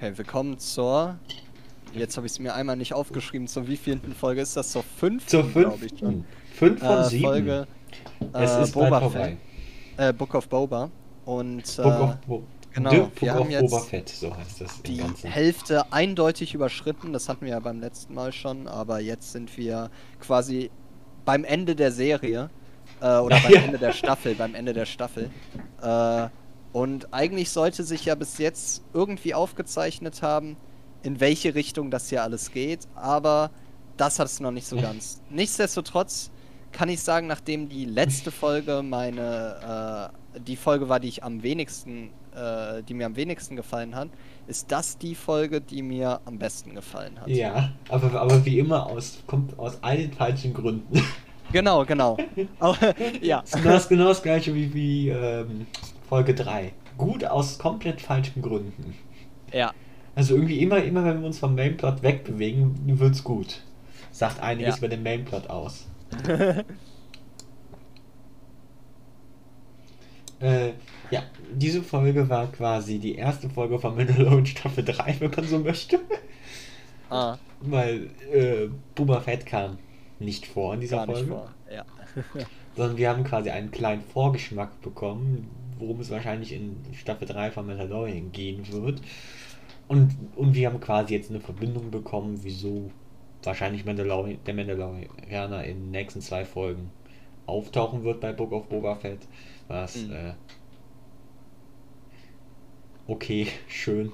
Okay, willkommen zur. Jetzt habe ich es mir einmal nicht aufgeschrieben. Zur wievielten Folge ist das? Zur fünften, Zur glaube ich schon. fünften. Fünf von Äh, sieben. Folge es äh, ist bald Boba vorbei. Fett, äh, Book of Boba. Und Book äh, of, Bo genau, The Book wir of haben jetzt Boba Fett, so heißt das die Ganzen. Hälfte eindeutig überschritten. Das hatten wir ja beim letzten Mal schon. Aber jetzt sind wir quasi beim Ende der Serie. Äh, oder beim Ja. Ende der Staffel. Beim Ende der Staffel. Äh, und eigentlich sollte sich ja bis jetzt irgendwie aufgezeichnet haben, in welche Richtung das hier alles geht. Aber das hat es noch nicht so ganz. Nichtsdestotrotz kann ich sagen, nachdem die letzte Folge meine äh, die Folge war, die ich am wenigsten, äh, die mir am wenigsten gefallen hat, ist das die Folge, die mir am besten gefallen hat. Ja, aber, aber wie immer aus, kommt aus all den falschen Gründen. Genau, genau. Aber, ja. Das ist genau das, genau das gleiche wie, wie ähm, Folge 3. Gut aus komplett falschen Gründen. Ja. Also irgendwie immer, immer wenn wir uns vom Mainplot wegbewegen, wird's gut. Sagt einiges Ja. über den Mainplot aus. Äh, ja, diese Folge war quasi die erste Folge von Mandalorian Staffel 3, wenn man so möchte. ah, Weil äh, Boba Fett kam nicht vor in dieser gar nicht Folge. vor. Ja. Sondern wir haben quasi einen kleinen Vorgeschmack bekommen, worum es wahrscheinlich in Staffel 3 von Mandalorian gehen wird. Und, und wir haben quasi jetzt eine Verbindung bekommen, wieso wahrscheinlich Mandalorian, der Mandalorianer in den nächsten zwei Folgen auftauchen wird bei Book of Boba Fett. Was, Mhm. äh, okay, schön.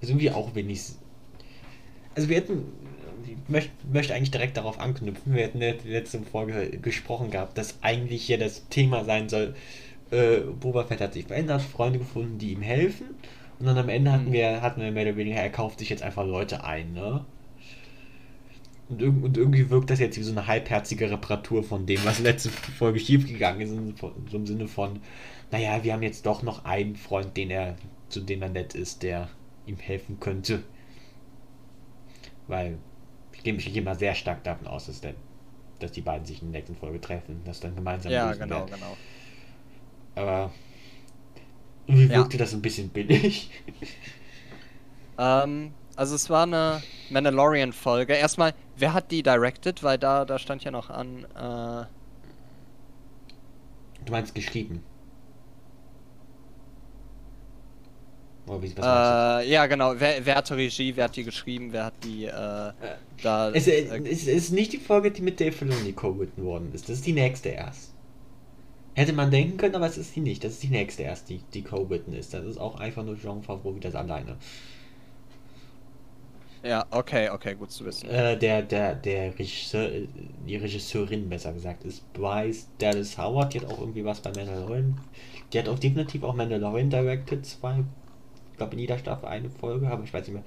Ist irgendwie auch wenig. Also wir hätten, ich möchte, möchte eigentlich direkt darauf anknüpfen, wir hätten in der letzten Folge gesprochen gehabt, dass eigentlich hier das Thema sein soll, äh, Boba Fett hat sich verändert, Freunde gefunden, die ihm helfen. Und dann am Ende hatten Mhm. wir, hatten wir mehr oder weniger, er kauft sich jetzt einfach Leute ein, ne? Und, irg und irgendwie wirkt das jetzt wie so eine halbherzige Reparatur von dem, was letzte Folge schiefgegangen ist. in- So im Sinne von, naja, wir haben jetzt doch noch einen Freund, den er, zu dem er nett ist, der ihm helfen könnte. Weil gehe, ich gehe mal sehr stark davon aus, dass, der, dass die beiden sich in der nächsten Folge treffen, dass dann gemeinsam Ja, genau, werden. genau. Aber irgendwie Ja. wirkte das ein bisschen billig. Ähm, also es war eine Mandalorian-Folge. Erstmal, wer hat die directed? Weil da, da stand ja noch an, äh, Du meinst geschrieben. Oder wie, was meinst äh, ja genau, wer, wer hat die Regie, wer hat die geschrieben, wer hat die, äh, du? da, Es, äh, äh, es ist nicht die Folge, die mit Dave Filoni co-written worden ist. Das ist die nächste erst. Hätte man denken können, aber es ist die nicht. Das ist die nächste erst, die, die co-written ist. Das ist auch einfach nur Jean Favreau wieder alleine. ja, okay, okay, gut zu wissen. Äh, der, der, der Regisseur, äh, die Regisseurin besser gesagt, ist Bryce Dallas Howard. Die hat auch irgendwie was bei Mandalorian. Die hat auch definitiv auch Mandalorian directed. Zwei, glaube in jeder Staffel eine Folge, aber ich weiß nicht mehr.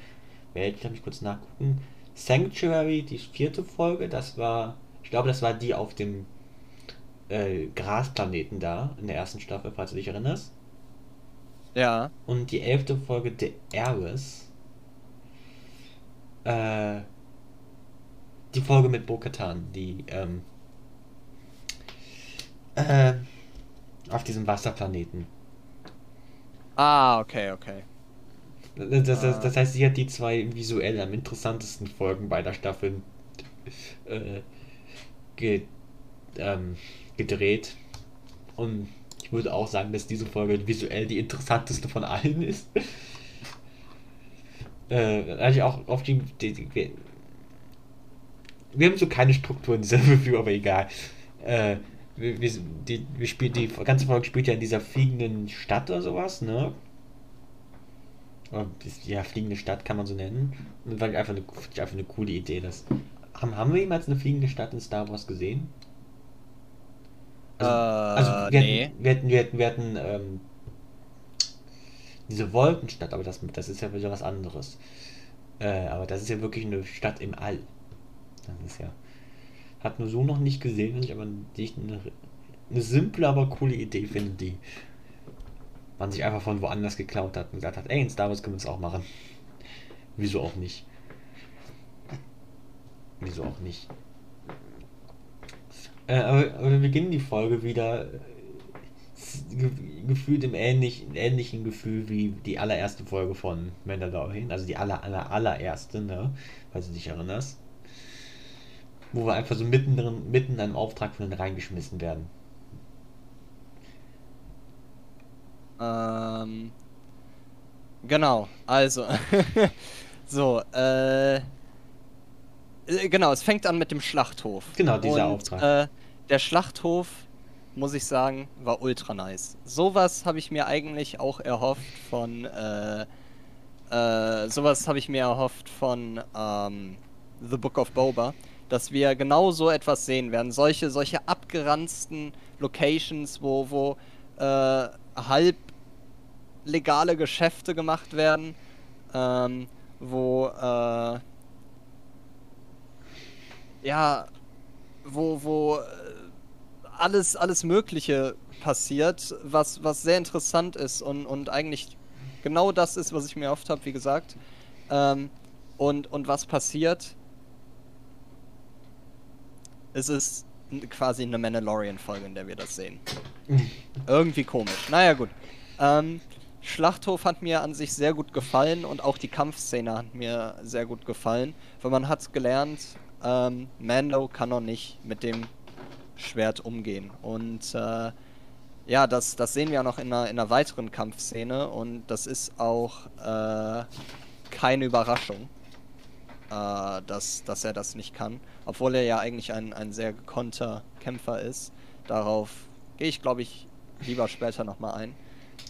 Welche, kann ich kurz nachgucken. Sanctuary, die vierte Folge, das war, ich glaube, das war die auf dem äh, Grasplaneten da, in der ersten Staffel, falls du dich erinnerst. Ja, Und die elfte Folge The Heiress. Äh, die Folge mit Bo-Katan, die ähm, äh, auf diesem Wasserplaneten. ah, okay, okay. Das, das, das, Ah. das heißt, sie hat die zwei visuell am interessantesten Folgen beider Staffeln äh, ge, ähm, gedreht. Und ich würde auch sagen, dass diese Folge visuell die interessanteste von allen ist. äh, also auch auf die, die, die wir, wir haben so keine Struktur in dieser Review, aber egal. Äh, wir, wir, die, wir spielen, die ganze Folge spielt ja in dieser fliegenden Stadt oder sowas, ne? Ja, fliegende Stadt kann man so nennen. Und das war einfach eine, einfach eine coole Idee. Das, haben, haben wir jemals eine fliegende Stadt in Star Wars gesehen? Äh, Also, wir nee. hatten, wir hatten, wir hatten, wir hatten ähm, diese Wolkenstadt, aber das, das ist ja wieder was anderes. Äh, aber das ist ja wirklich eine Stadt im All. Das ist ja. Hat nur so noch nicht gesehen, finde ich aber die ich eine, eine simple, aber coole Idee finde, die man sich einfach von woanders geklaut hat und gesagt hat, ey, in Star Wars können wir das auch machen. Wieso auch nicht? Wieso auch nicht? Äh, aber, wir beginnen die Folge wieder äh, gefühlt im ähnlichen, ähnlichen Gefühl wie die allererste Folge von Mandalorian, also die aller, aller, allererste, ne? Falls du dich erinnerst. Wo wir einfach so mitten, drin, mitten in einem Auftrag von denen reingeschmissen werden. Ähm, genau, also. so, äh. Genau, es fängt an mit dem Schlachthof. Genau, dieser Und, Auftrag. Äh, der Schlachthof, muss ich sagen, war ultra nice. Sowas habe ich mir eigentlich auch erhofft von. Äh, äh, sowas habe ich mir erhofft von ähm, The Book of Boba, dass wir genau so etwas sehen werden. Solche, solche abgeranzten Locations, wo, wo äh, halb legale Geschäfte gemacht werden, ähm, wo äh, ja, wo, wo äh, alles, alles Mögliche passiert, was, was sehr interessant ist und, und eigentlich genau das ist, was ich mir oft habe, wie gesagt. Ähm, und, und was passiert? Es ist quasi eine Mandalorian-Folge, in der wir das sehen. Irgendwie komisch. Naja, gut. Ähm, Schlachthof hat mir an sich sehr gut gefallen und auch die Kampfszene hat mir sehr gut gefallen, weil man hat gelernt, ähm, Mando kann noch nicht mit dem Schwert umgehen. Und äh, ja, das, das sehen wir noch in einer, in einer weiteren Kampfszene und das ist auch äh, keine Überraschung, äh, dass, dass er das nicht kann. Obwohl er ja eigentlich ein, ein sehr gekonnter Kämpfer ist. Darauf gehe ich, glaube ich, lieber später nochmal ein.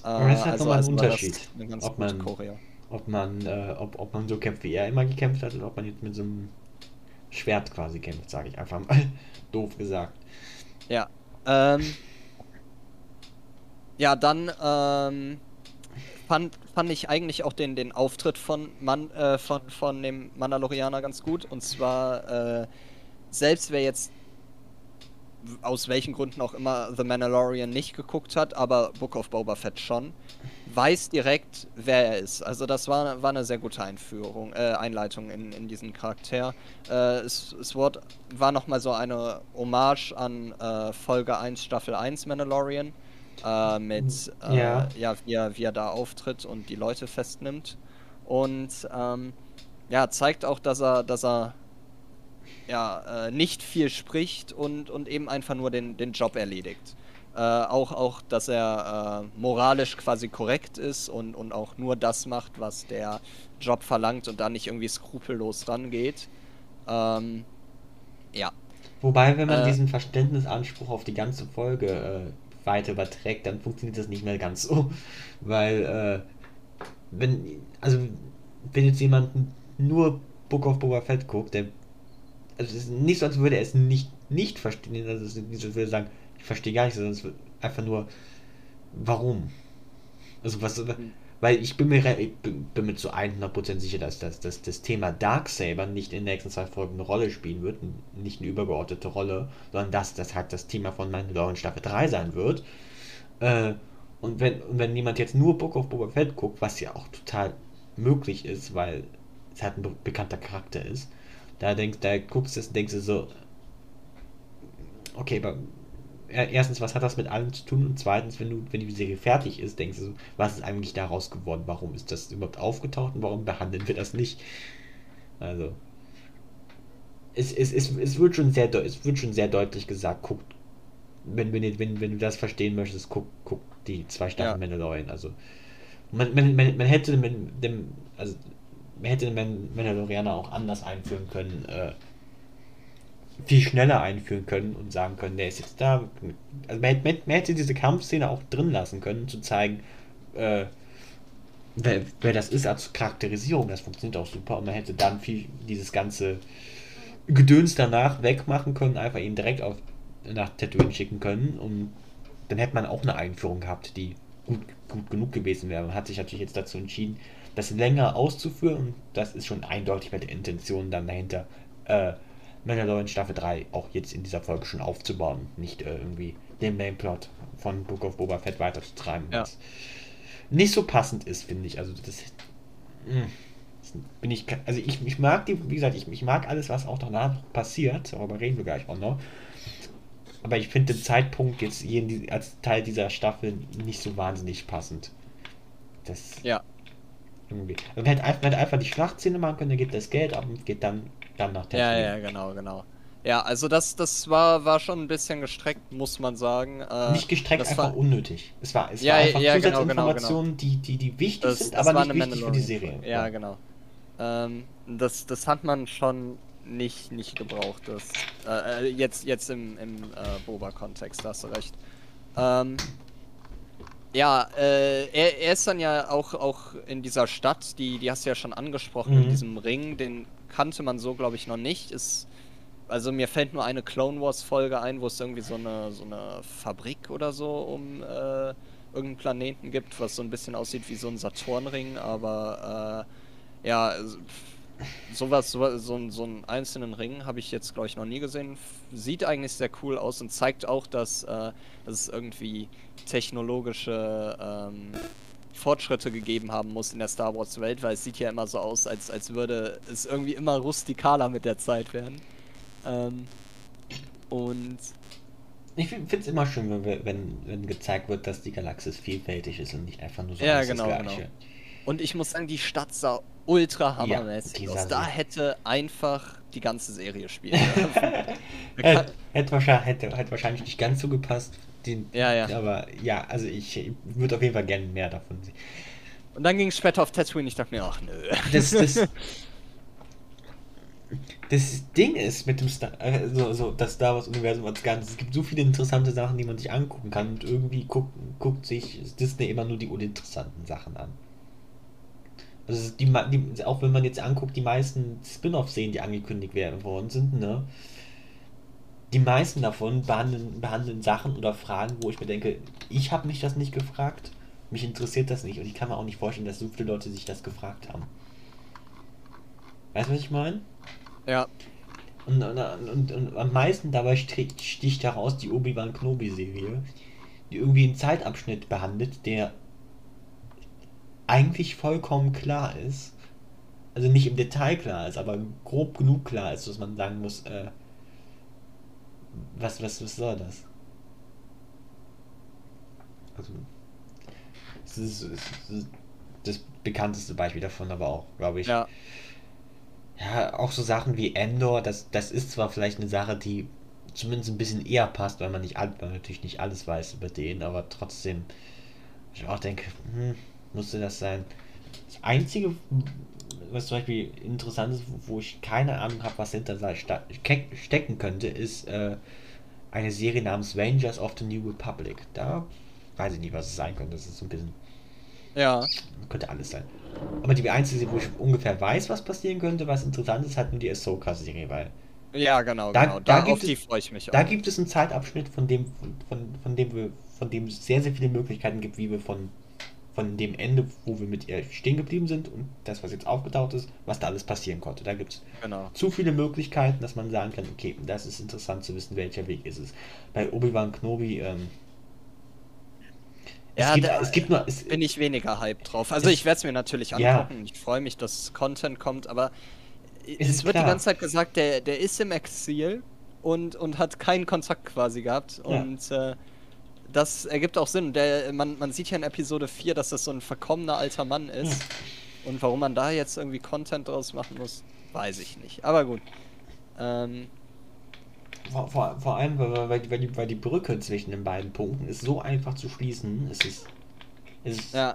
Äh, Aber das ist halt nochmal ein Unterschied, ob man-. Ob man, äh, ob, ob man so kämpft, wie er immer gekämpft hat, oder ob man jetzt mit so einem Schwert quasi kämpft, sage ich einfach mal. Doof gesagt. Ja. Ähm, ja, dann ähm, fand, fand ich eigentlich auch den, den Auftritt von, Man, äh, von, von dem Mandalorianer ganz gut. Und zwar, äh, selbst wer jetzt aus welchen Gründen auch immer The Mandalorian nicht geguckt hat, aber Book of Boba Fett schon, weiß direkt, wer er ist. Also das war, war eine sehr gute Einführung, äh, Einleitung in, in diesen Charakter. Äh, es, es wurde, war nochmal so eine Hommage an äh, Folge 1, Staffel 1 Mandalorian. Äh, mit, äh, Ja. ja, wie, er, wie er da auftritt und die Leute festnimmt. Und ähm, ja, zeigt auch, dass er, dass er ja, äh, nicht viel spricht und, und eben einfach nur den, den Job erledigt. Äh, auch, auch, dass er äh, moralisch quasi korrekt ist und, und auch nur das macht, was der Job verlangt und da nicht irgendwie skrupellos rangeht. Ähm, ja. Wobei, wenn man Äh. diesen Verständnisanspruch auf die ganze Folge äh, weiter überträgt, dann funktioniert das nicht mehr ganz so. Weil, äh, wenn, also, wenn jetzt jemand nur Book of Boba Fett guckt, der, also es ist nicht so, als würde er es nicht, nicht verstehen, also es ist nicht so, als würde er sagen, ich verstehe gar nichts, sondern es wird einfach nur, warum? Also, was, weil ich bin mir, ich bin, bin mir zu 100% sicher, dass, dass, dass das Thema Darksaber nicht in den nächsten zwei Folgen eine Rolle spielen wird, nicht eine übergeordnete Rolle, sondern dass das halt das Thema von Mandalorian Staffel 3 sein wird. Äh, und wenn, und wenn jemand jetzt nur Book of Boba Fett guckt, was ja auch total möglich ist, weil es halt ein be bekannter Charakter ist, da denkst, da guckst du es und denkst du so, okay, aber er- erstens, was hat das mit allem zu tun? Und zweitens, wenn du, wenn die Serie fertig ist, denkst du so, was ist eigentlich daraus geworden? Warum ist das überhaupt aufgetaucht und warum behandeln wir das nicht? Also, es, es, es, es, wird, schon sehr, es wird schon sehr deutlich gesagt, guck, wenn, wenn, du- wenn, wenn du das verstehen möchtest, guck, guck die zwei Staffeln Ja. Mandalorian. Also, man, man, man, man hätte dem, dem, also, man hätte den Man- Mandalorianer auch anders einführen können, äh, viel schneller einführen können und sagen können, der ist jetzt da. Also man, hätte- man hätte diese Kampfszene auch drin lassen können, zu zeigen, äh, wer, wer das ist als Charakterisierung. Das funktioniert auch super. Und man hätte dann viel dieses ganze Gedöns danach wegmachen können, einfach ihn direkt auf, nach Tatooine schicken können. Und dann hätte man auch eine Einführung gehabt, die gut, gut genug gewesen wäre. Man hat sich natürlich jetzt dazu entschieden, das länger auszuführen. Und das ist schon eindeutig bei der Intention dann dahinter, äh, Mandalorian Staffel 3 auch jetzt in dieser Folge schon aufzubauen. Nicht äh, irgendwie den Mainplot von Book of Boba Fett weiterzutreiben. Ja. Was nicht so passend ist, finde ich. Also das, mh, das bin ich, also ich, ich mag die, wie gesagt, ich, ich mag alles, was auch danach passiert, darüber reden wir gleich auch noch. Aber ich finde den Zeitpunkt jetzt die, als Teil dieser Staffel nicht so wahnsinnig passend. Das Ja. Irgendwie. Man hätte einfach, hätte einfach die Schlachtszene machen können, dann gibt das Geld ab und geht dann, dann nach Ja, Tatooine. ja, genau, genau. Ja, also das, das war, war schon ein bisschen gestreckt, muss man sagen. Äh, Nicht gestreckt, das einfach war, unnötig. Es war, es Ja, war einfach ja, genau, Zusatzinformationen, Die, die, die wichtig das, sind, das aber nicht wichtig für die. Serie. Ja, genau. Ähm, das, das hat man schon nicht, nicht gebraucht. Das, äh, äh, jetzt, jetzt im, im äh, Boba-Kontext, da hast du recht. Ähm, ja, äh, er, er ist dann ja auch, auch in dieser Stadt, die, die hast du ja schon angesprochen, Mhm. in diesem Ring, den kannte man so, glaube ich, noch nicht. Ist, also mir fällt nur eine Clone Wars Folge ein, wo es irgendwie so eine, so eine Fabrik oder so um äh, irgendeinen Planeten gibt, was so ein bisschen aussieht wie so ein Saturnring, aber äh, ja, also, sowas, so, ein- so einen einzelnen Ring habe ich jetzt, glaube ich, noch nie gesehen. Sieht eigentlich sehr cool aus und zeigt auch, dass, äh, dass es irgendwie technologische ähm, Fortschritte gegeben haben muss in der Star Wars Welt, weil es sieht ja immer so aus, als, als würde es irgendwie immer rustikaler mit der Zeit werden. Ähm, und Ich finde es immer schön, wenn, wenn, wenn gezeigt wird, dass die Galaxis vielfältig ist und nicht einfach nur so Ja, genau, das genau. Und ich muss sagen, die Stadt sah ultra hammermäßig die aus. Da hätte einfach die ganze Serie spielen. Da kann- Hätte, hätte, wahrscheinlich, hätte, hätte wahrscheinlich nicht ganz so gepasst. Den, Ja, ja. Aber ja, also ich würde auf jeden Fall gerne mehr davon sehen. Und dann ging es später auf Tatooine. Ich dachte mir, ach nö. Das, das, das Ding ist mit dem Star, äh, so, so, das Star Wars Universum als Ganzes, es gibt so viele interessante Sachen, die man sich angucken kann und irgendwie guckt, guckt sich Disney immer nur die uninteressanten Sachen an. Also die, die, auch wenn man jetzt anguckt, die meisten Spin-off-Serien, die angekündigt werden worden sind, ne? Die meisten davon behandeln, behandeln Sachen oder Fragen, wo ich mir denke, ich habe mich das nicht gefragt, mich interessiert das nicht und ich kann mir auch nicht vorstellen, dass so viele Leute sich das gefragt haben. Weißt du, was ich meine? ja, Und, und, und, und am meisten dabei sticht, sticht heraus die Obi-Wan Kenobi-Serie, die irgendwie einen Zeitabschnitt behandelt, der eigentlich vollkommen klar ist. Also nicht im Detail klar ist, aber grob genug klar ist, dass man sagen muss, äh, was, was, was soll das? Also, es ist, es ist das bekannteste Beispiel davon, aber auch, glaube ich. ja. Ja, auch so Sachen wie Endor, das, das ist zwar vielleicht eine Sache, die zumindest ein bisschen eher passt, weil man nicht weil man natürlich nicht alles weiß über den, aber trotzdem, ich auch denke, hm, musste das sein. Das Einzige, was zum Beispiel interessant ist, wo, ich keine Ahnung habe, was hinter da stecken könnte, ist äh, eine Serie namens Rangers of the New Republic. Da weiß ich nicht, was es sein könnte. Das ist so ein bisschen Ja. könnte alles sein. Aber die einzige, wo ich ungefähr weiß, was passieren könnte, was interessant ist, hat nur die Ahsoka-Serie, weil Ja, genau, Da- genau. da gibt es- freue ich mich da auch. gibt es einen Zeitabschnitt, von dem, von, von dem wir, von dem es sehr, sehr viele Möglichkeiten gibt, wie wir von, von dem Ende, wo wir mit ihr stehen geblieben sind und das, was jetzt aufgetaucht ist, was da alles passieren konnte. Da gibt es Genau. zu viele Möglichkeiten, dass man sagen kann, okay, das ist interessant zu wissen, welcher Weg ist es. Bei Obi-Wan Kenobi, ähm, es, Ja, gibt, da es gibt nur, es, Bin ich weniger hype drauf. Also ich werde es mir natürlich Ja. angucken. Ich freue mich, dass Content kommt, aber Es es, wird klar. die ganze Zeit gesagt, der, der ist im Exil und, und hat keinen Kontakt quasi gehabt. Ja. Und äh, das ergibt auch Sinn. Der, man, man sieht ja in Episode 4, dass das so ein verkommener alter Mann ist. Und warum man da jetzt irgendwie Content draus machen muss, weiß ich nicht. Aber gut. Ähm, Vor, vor, vor allem, weil, weil, die- weil, die, weil die Brücke zwischen den beiden Punkten ist so einfach zu schließen. Es ist, es ist, ja,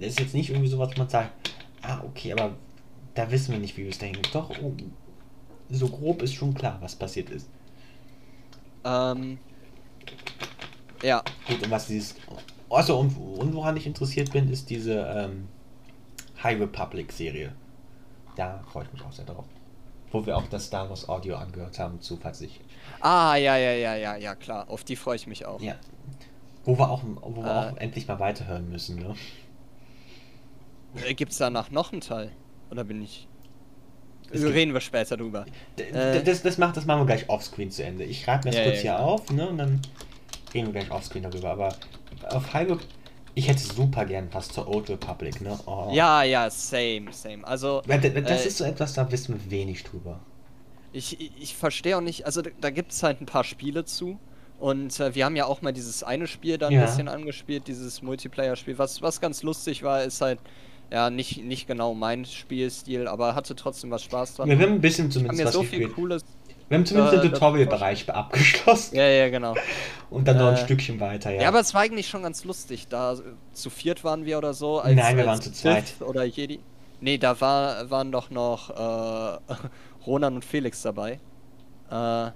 es ist jetzt nicht irgendwie so, was man sagt, ah, okay, aber da wissen wir nicht, wie wir es denken. Doch, oh, so grob ist schon klar, was passiert ist. ähm, ja, Gut, und was dieses. Also, und, und woran ich interessiert bin, ist diese ähm, High Republic Serie. Da freue ich mich auch sehr drauf. Wo wir auch das Star Wars Audio angehört haben, zu. Ah, ja, ja, ja, ja, ja, klar. Auf die freue ich mich auch. Ja. Wo wir auch, wo wir Äh. auch endlich mal weiterhören müssen, ne? Äh, Gibt's danach noch einen Teil? Oder bin ich. Es Also gibt- reden wir später drüber. Äh. Das, das, macht, das machen wir gleich offscreen zu Ende. Ich schreibe mir das Ja, kurz ja, hier klar. auf, ne? Und dann reden wir gleich offscreen darüber. Aber auf High ich hätte super gern was zur Old Republic, ne? Oh. Ja, ja, same, same. Also, Weil d- Das äh, ist so etwas, da wissen wir wenig drüber. ich, ich, verstehe auch nicht, also da, da gibt es halt ein paar Spiele zu Und äh, wir haben ja auch mal dieses eine Spiel dann ein Ja. bisschen angespielt, dieses Multiplayer-Spiel. Was, was ganz lustig war, ist halt, ja, nicht, nicht genau mein Spielstil, aber hatte trotzdem was Spaß dran. Wir haben ein bisschen zumindest mir was so viel gespielt. Cooles. Wir haben zumindest äh, den Tutorial-Bereich abgeschlossen. Ja, ja, genau. Und dann noch ein Äh, Stückchen weiter, ja. Ja, aber es war eigentlich schon ganz lustig. Da äh, zu viert waren wir oder so. Als, Nein, wir waren zu zweit. Oder Jedi. Nee, da war, waren doch noch äh, Ronan und Felix dabei. Äh,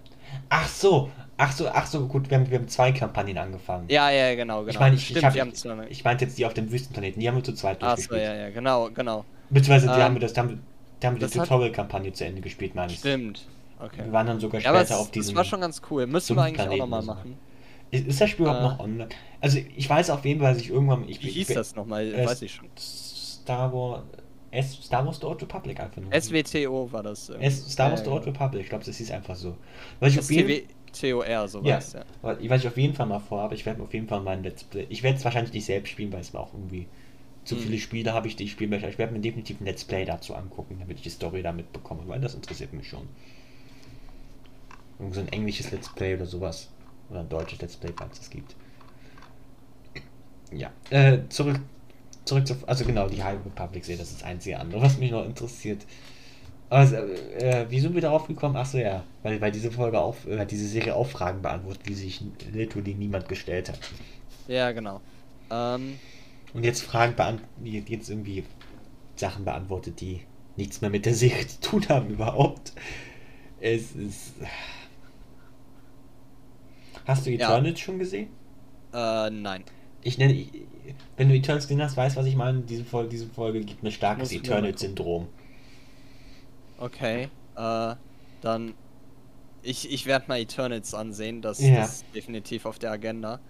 Ach so, ach so, ach so, gut, wir haben, wir haben zwei Kampagnen angefangen. ja, ja, genau, genau. Ich meine, ich, Stimmt, ich, hab, zwei. ich meinte jetzt die auf dem Wüstenplaneten, die haben wir zu zweit Ach so, durchgespielt. ja, ja, genau, genau. Beziehungsweise die Ähm, haben wir das, da haben wir, da haben wir die Tutorial-Kampagne zu Ende gespielt, meine ich. Stimmt. Okay. Wir waren dann sogar Ja, aber später es, auf diesem. das war schon ganz cool. Müssen wir eigentlich auch nochmal machen. Ist, ist das Spiel überhaupt Äh, noch online? Also ich weiß auf jeden Fall, dass ich irgendwann. Ich, Wie ich, hieß ich, das nochmal? äh, Weiß ich schon. Star Wars. S, Star Wars The Old Republic einfach nur. SWTO war das. irgendwie. S, Star Wars Ja, The ja, Old genau. Republic, ich glaube, das hieß einfach so. Was ich auf jeden, STWTOR, so ja, war ja. was ich auf jeden Fall mal vorhabe, ich werde auf jeden Fall mein Let's Play. Ich werde es wahrscheinlich nicht selbst spielen, weil es mir auch irgendwie zu Hm. viele Spiele habe ich, die ich spielen möchte. Ich werde mir definitiv ein Let's Play dazu angucken, damit ich die Story da mitbekomme, weil das interessiert mich schon. Irgend so ein englisches Let's Play oder sowas. Oder ein deutsches Let's Play, falls es gibt. Ja. Äh, zurück, zurück zu. Also genau, die High Republic sehe, das ist das einzige andere, was mich noch interessiert. Also, äh, wie sind wir darauf gekommen? Achso, ja, weil, weil diese Folge auf, äh, diese Serie auch Fragen beantwortet, die sich literally niemand gestellt hat. Ja, genau. Ähm, Und jetzt Fragen beantwortet, jetzt irgendwie Sachen beantwortet, die nichts mehr mit der Serie zu tun haben überhaupt. Es ist. Hast du Ja. Eternals schon gesehen? äh, nein. Ich nenne, ich- wenn du Eternals gesehen hast, weißt, was ich meine. Diese Folge, diese Folge gibt mir starkes Eternals-Syndrom. Okay. Äh, dann. Ich, ich werde mal Eternals ansehen, das, Ja. das ist definitiv auf der Agenda.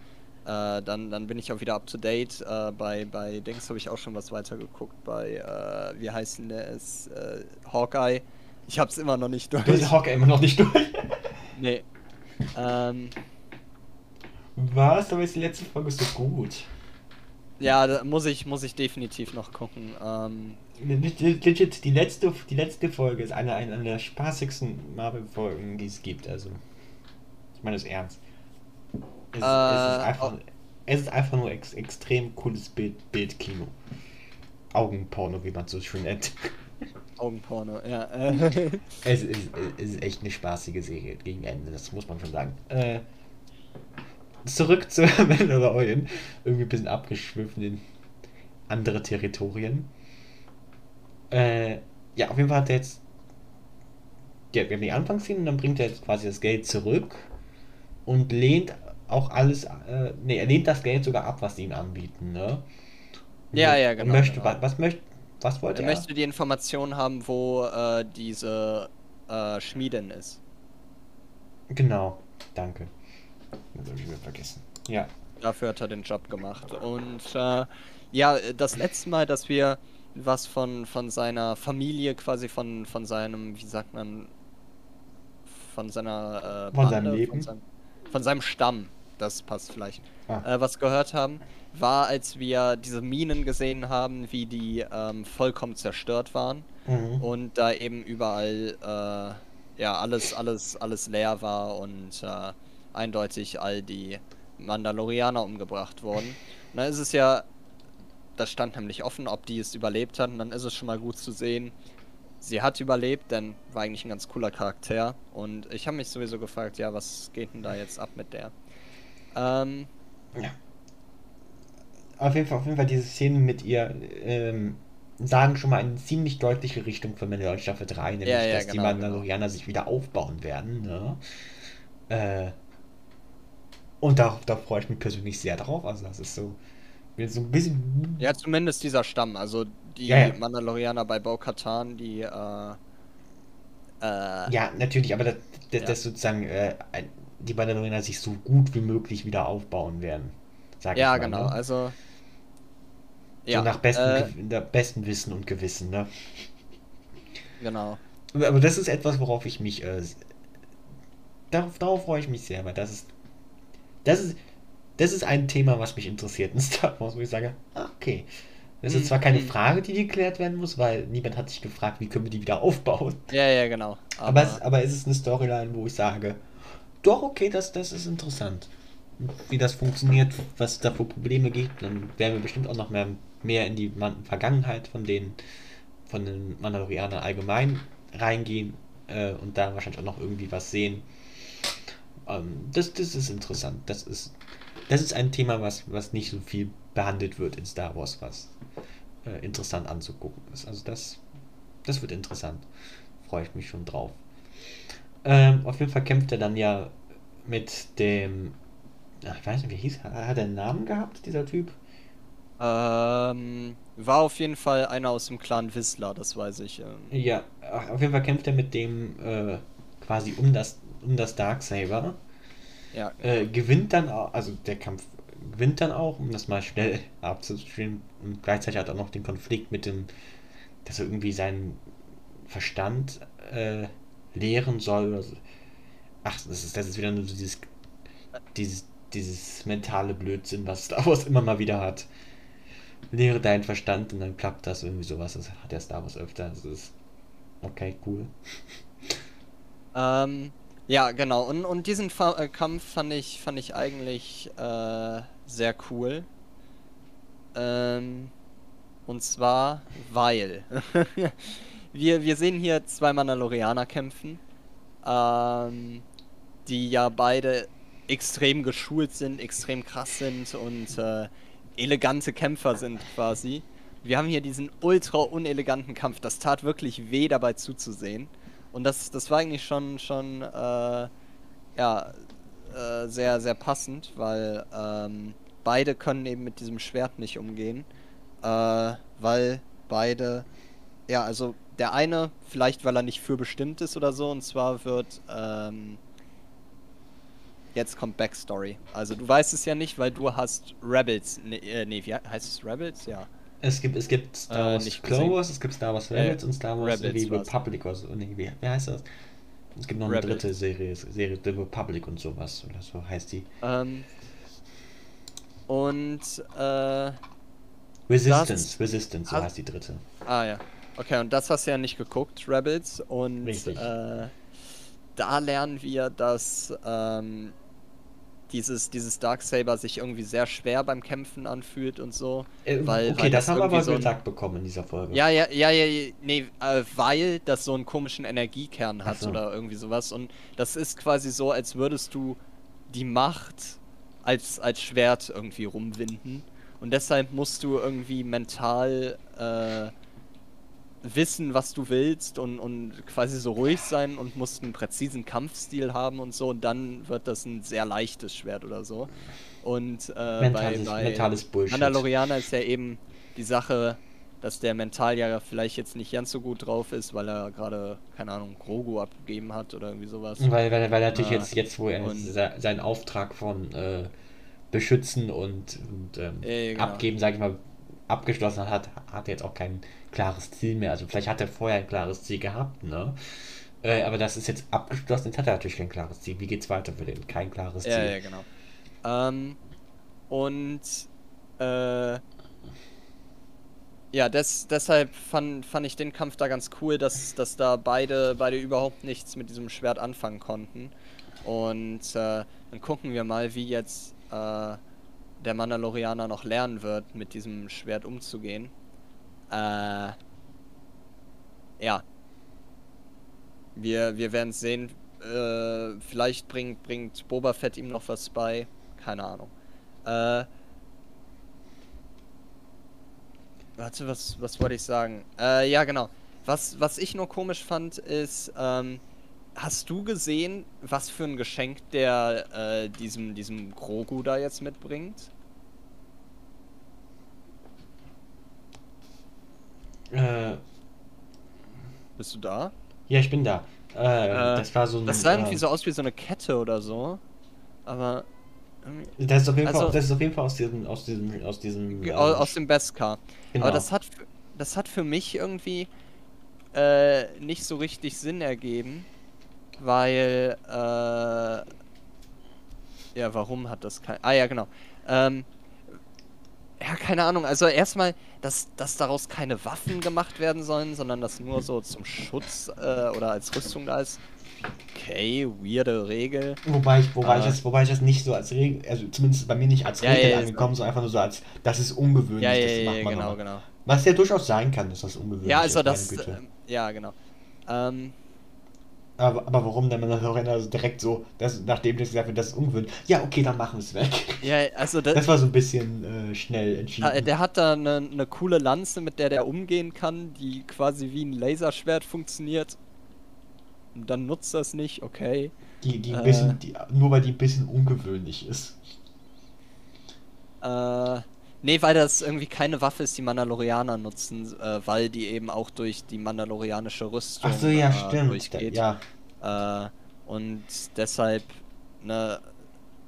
Äh, dann, dann bin ich auch wieder up to date. Äh, bei, bei Dings habe ich auch schon was weitergeguckt. Bei, äh, wie heißt denn der es? Äh, Hawkeye. Ich hab's immer noch nicht durch. Du hast Hawkeye immer noch nicht durch. Nee. Ähm, Was? Aber ist die letzte Folge so gut. ja, da muss ich, muss ich definitiv noch gucken. Ähm, Legit, die letzte, die letzte Folge ist eine, eine, eine der spaßigsten Marvel-Folgen, die es gibt. Also, ich meine das ernst. Es, es, ist, Äh, einfach, oh. es ist einfach nur ex, extrem cooles Bild, Bildkino. Augenporno, wie man so schön nennt. Augenporno, ja. Äh, Es ist, es ist echt eine spaßige Serie gegen Ende, das muss man schon sagen. Äh, zurück zu Mandalorian. Irgendwie ein bisschen abgeschwiffen in andere Territorien. Äh, ja, auf jeden Fall hat er jetzt. Ja, wir haben die Anfangsszene und dann bringt er jetzt quasi das Geld zurück und lehnt auch alles. Äh, nee, er lehnt das Geld sogar ab, was sie ihm anbieten, ne? Und Ja, ja, genau, Möchte, genau. Was, was möchte. Was wollte er er? möchte die Information haben, wo äh, diese äh, Schmiedin ist. Genau, danke. Das habe ich wieder vergessen. Ja. Dafür hat er den Job gemacht. Und äh, ja, das letzte Mal, dass wir was von, von seiner Familie, quasi von, von seinem, wie sagt man, von seiner äh, Von seinem Leben? Von seinem, von seinem Stamm, das passt vielleicht, Ah. äh, was gehört haben, war, als wir diese Minen gesehen haben, wie die ähm, vollkommen zerstört waren Mhm. und da eben überall äh, ja alles alles alles leer war und äh, eindeutig all die Mandalorianer umgebracht wurden. Und dann ist es ja, das stand nämlich offen, ob die es überlebt hat. Und dann ist es schon mal gut zu sehen, sie hat überlebt, denn war eigentlich ein ganz cooler Charakter. Und ich habe mich sowieso gefragt, ja, was geht denn da jetzt ab mit der? Ähm, Ja. Auf jeden Fall, auf jeden Fall diese Szenen mit ihr ähm, sagen schon mal eine ziemlich deutliche Richtung für Mandalorian Staffel 3, nämlich, Ja, ja, dass die genau, Mandalorianer sich wieder aufbauen werden. Ne? Äh, und da, da freue ich mich persönlich sehr drauf. Also das ist so, so ein bisschen... ja, zumindest dieser Stamm, also die Ja, ja. Mandalorianer bei Bo-Katan, die äh, äh, Ja, natürlich, aber das, das, Ja. sozusagen äh, die Mandalorianer sich so gut wie möglich wieder aufbauen werden. Sag ja, ich mal, genau, Ne? also So ja, nach bestem, äh, nach bestem Wissen und Gewissen, ne? genau. Aber das ist etwas, worauf ich mich. Äh, darauf, darauf freue ich mich sehr, weil das ist. Das ist. Das ist ein Thema, was mich interessiert in Star Wars, wo ich sage, ah, okay. Das ist zwar keine mhm. Frage, die geklärt werden muss, weil niemand hat sich gefragt, wie können wir die wieder aufbauen. Ja, ja, genau. Aber, es, aber es ist eine Storyline, wo ich sage, doch, okay, das, das ist interessant. Wie das funktioniert, was es da für Probleme gibt, dann werden wir bestimmt auch noch mehr, mehr in die Vergangenheit von den, von den Mandalorianern allgemein reingehen äh, und da wahrscheinlich auch noch irgendwie was sehen. Ähm, das, das ist interessant. Das ist, das ist ein Thema, was, was nicht so viel behandelt wird in Star Wars, was äh, interessant anzugucken ist. Also das, das wird interessant. Freue ich mich schon drauf. Ähm, auf jeden Fall kämpft er dann ja mit dem. Ach, ich weiß nicht, wie hieß er? Hat er einen Namen gehabt, dieser Typ? Ähm, war auf jeden Fall einer aus dem Clan Whistler, das weiß ich. Ähm. Ja, auf jeden Fall kämpft er mit dem äh, quasi um das, um das Darksaber. Ja. Äh, gewinnt dann auch, also der Kampf gewinnt dann auch, um das mal schnell abzustreamen. Und gleichzeitig hat er auch noch den Konflikt mit dem, dass er irgendwie seinen Verstand äh, lehren soll. Ach, das ist, das ist wieder nur so dieses, dieses, dieses mentale Blödsinn, was Star Wars immer mal wieder hat. Lehre deinen Verstand und dann klappt das irgendwie sowas. Das hat der Star Wars öfter. Das ist okay, cool. Ähm, ja, genau. Und, und diesen Fa äh, Kampf fand ich, fand ich eigentlich äh, sehr cool. Ähm, und zwar, weil wir, wir sehen hier zwei Mandalorianer kämpfen, ähm, die ja beide extrem geschult sind, extrem krass sind und äh, elegante Kämpfer sind quasi. Wir haben hier diesen ultra uneleganten Kampf. Das tat wirklich weh, dabei zuzusehen. Und das, das war eigentlich schon, schon äh, ja, äh, sehr, sehr passend, weil ähm, beide können eben mit diesem Schwert nicht umgehen. Äh, weil beide, ja, also der eine, vielleicht weil er nicht für bestimmt ist oder so, und zwar wird, ähm, jetzt kommt Backstory. Also du weißt es ja nicht, weil du hast Rebels, ne, äh, nee, wie heißt es Rebels? Ja. Es gibt, es gibt Star Wars äh, Clone Wars, es gibt Star Wars Rebels äh, und Star Wars Rebels Republic oder so. Nee, wie, wie heißt das? Es gibt noch eine Rebels. dritte Serie, Serie The Republic und sowas oder so heißt die. Ähm, und äh, Resistance, Resistance, so heißt die dritte. Ah ja. Okay, und das hast du ja nicht geguckt, Rebels. Und äh, da lernen wir, dass ähm, dieses, dieses Darksaber sich irgendwie sehr schwer beim Kämpfen anfühlt und so. Äh, weil, okay, weil das, das haben wir aber so gesagt bekommen in dieser Folge. Ja, ja, ja, ja, nee, äh, weil das so einen komischen Energiekern hat so. oder irgendwie sowas. Und das ist quasi so, als würdest du die Macht als, als Schwert irgendwie rumwinden. Und deshalb musst du irgendwie mental äh, wissen, was du willst und, und quasi so ruhig sein und musst einen präzisen Kampfstil haben und so und dann wird das ein sehr leichtes Schwert oder so. Und äh, mentales, bei, bei mentales Bullshit. Mandalorianer ist ja eben die Sache, dass der mental ja vielleicht jetzt nicht ganz so gut drauf ist, weil er gerade, keine Ahnung, Grogu abgegeben hat oder irgendwie sowas. Weil, weil, weil natürlich äh, jetzt, jetzt, wo er seinen Auftrag von äh, beschützen und, und ähm, äh, genau. abgeben, sage ich mal, abgeschlossen hat, hat er jetzt auch kein klares Ziel mehr. Also vielleicht hat er vorher ein klares Ziel gehabt, ne? Äh, aber das ist jetzt abgeschlossen, jetzt hat er natürlich kein klares Ziel. Wie geht's weiter für den? Kein klares Ziel. Ja, ja, genau. Ähm, und äh, ja, des, deshalb fand, fand ich den Kampf da ganz cool, dass, dass da beide, beide überhaupt nichts mit diesem Schwert anfangen konnten. Und äh, dann gucken wir mal, wie jetzt äh, der Mandalorianer noch lernen wird, mit diesem Schwert umzugehen. Äh, ja. Wir, wir werden sehen. Äh, vielleicht bringt, bringt Boba Fett ihm noch was bei. Keine Ahnung. Äh, warte, was, was wollte ich sagen? Äh, ja, genau. Was, was ich nur komisch fand, ist, ähm, hast du gesehen, was für ein Geschenk der äh, diesem, diesem Grogu da jetzt mitbringt? Äh, Bist du da? Ja, ich bin da. Äh, äh, das war so ein. Das sah irgendwie äh, so aus wie so eine Kette oder so. Aber. Das ist auf jeden, also, Fall, das ist auf jeden Fall aus diesem. Aus diesem. Aus, diesem, ähm, aus dem Beskar. Genau. Aber das hat, das hat für mich irgendwie äh, nicht so richtig Sinn ergeben. Weil. Äh, ja, warum hat das kein. Ah, ja, genau. Ähm, ja, keine Ahnung. Also erstmal, dass, dass daraus keine Waffen gemacht werden sollen, sondern dass nur so zum Schutz äh, oder als Rüstung da ist, okay, weirde Regel. Wobei ich, wobei, ich Äh. das, wobei ich das nicht so als Regel, also zumindest bei mir nicht als Ja, Regel ja, ja, angekommen, sondern einfach nur so als, das ist ungewöhnlich, Ja, das ja, macht ja man genau, genau. Was ja durchaus sein kann, dass das ungewöhnlich Ja, also ist, das, ähm, ja, genau. Ähm, Aber, aber warum denn Mandalorianer also direkt so, dass, nachdem das gesagt wird, das ist ungewöhnlich? Ja, okay, dann machen wir es weg. ja, also das, Das war so ein bisschen äh, schnell entschieden. äh, der hat da eine, eine coole Lanze, mit der der umgehen kann, die quasi wie ein Laserschwert funktioniert. Und dann nutzt das nicht, okay. die, die ein äh, bisschen, die, nur weil die ein bisschen ungewöhnlich ist. Äh, nee, weil das irgendwie keine Waffe ist, die Mandalorianer nutzen, äh, weil die eben auch durch die mandalorianische Rüstung Ach so, ja, äh, stimmt. durchgeht. Ja, Äh, und deshalb, ne,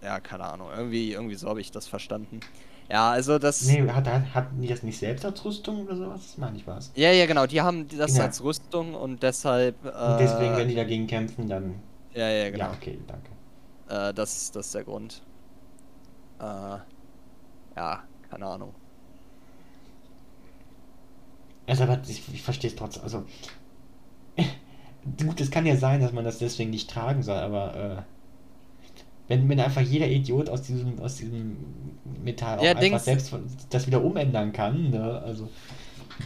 ja, keine Ahnung, irgendwie, irgendwie so habe ich das verstanden. Ja, also das. nee, hat, hat, hatten die das nicht selbst als Rüstung oder sowas? Das meine ich was. Ja, ja, genau, die haben das Ja. als Rüstung und deshalb. Äh, Und deswegen, wenn die dagegen kämpfen, dann. Ja, ja, genau. Ja, okay, danke. Äh, das, das ist der Grund. Äh, ja, keine Ahnung. Also, aber ich, ich verstehe es trotzdem. Also. Gut, es kann ja sein, dass man das deswegen nicht tragen soll, aber. Äh, wenn, wenn einfach jeder Idiot aus diesem, aus diesem Metall auch Ja, einfach Dings- selbst das wieder umändern kann, ne? Also.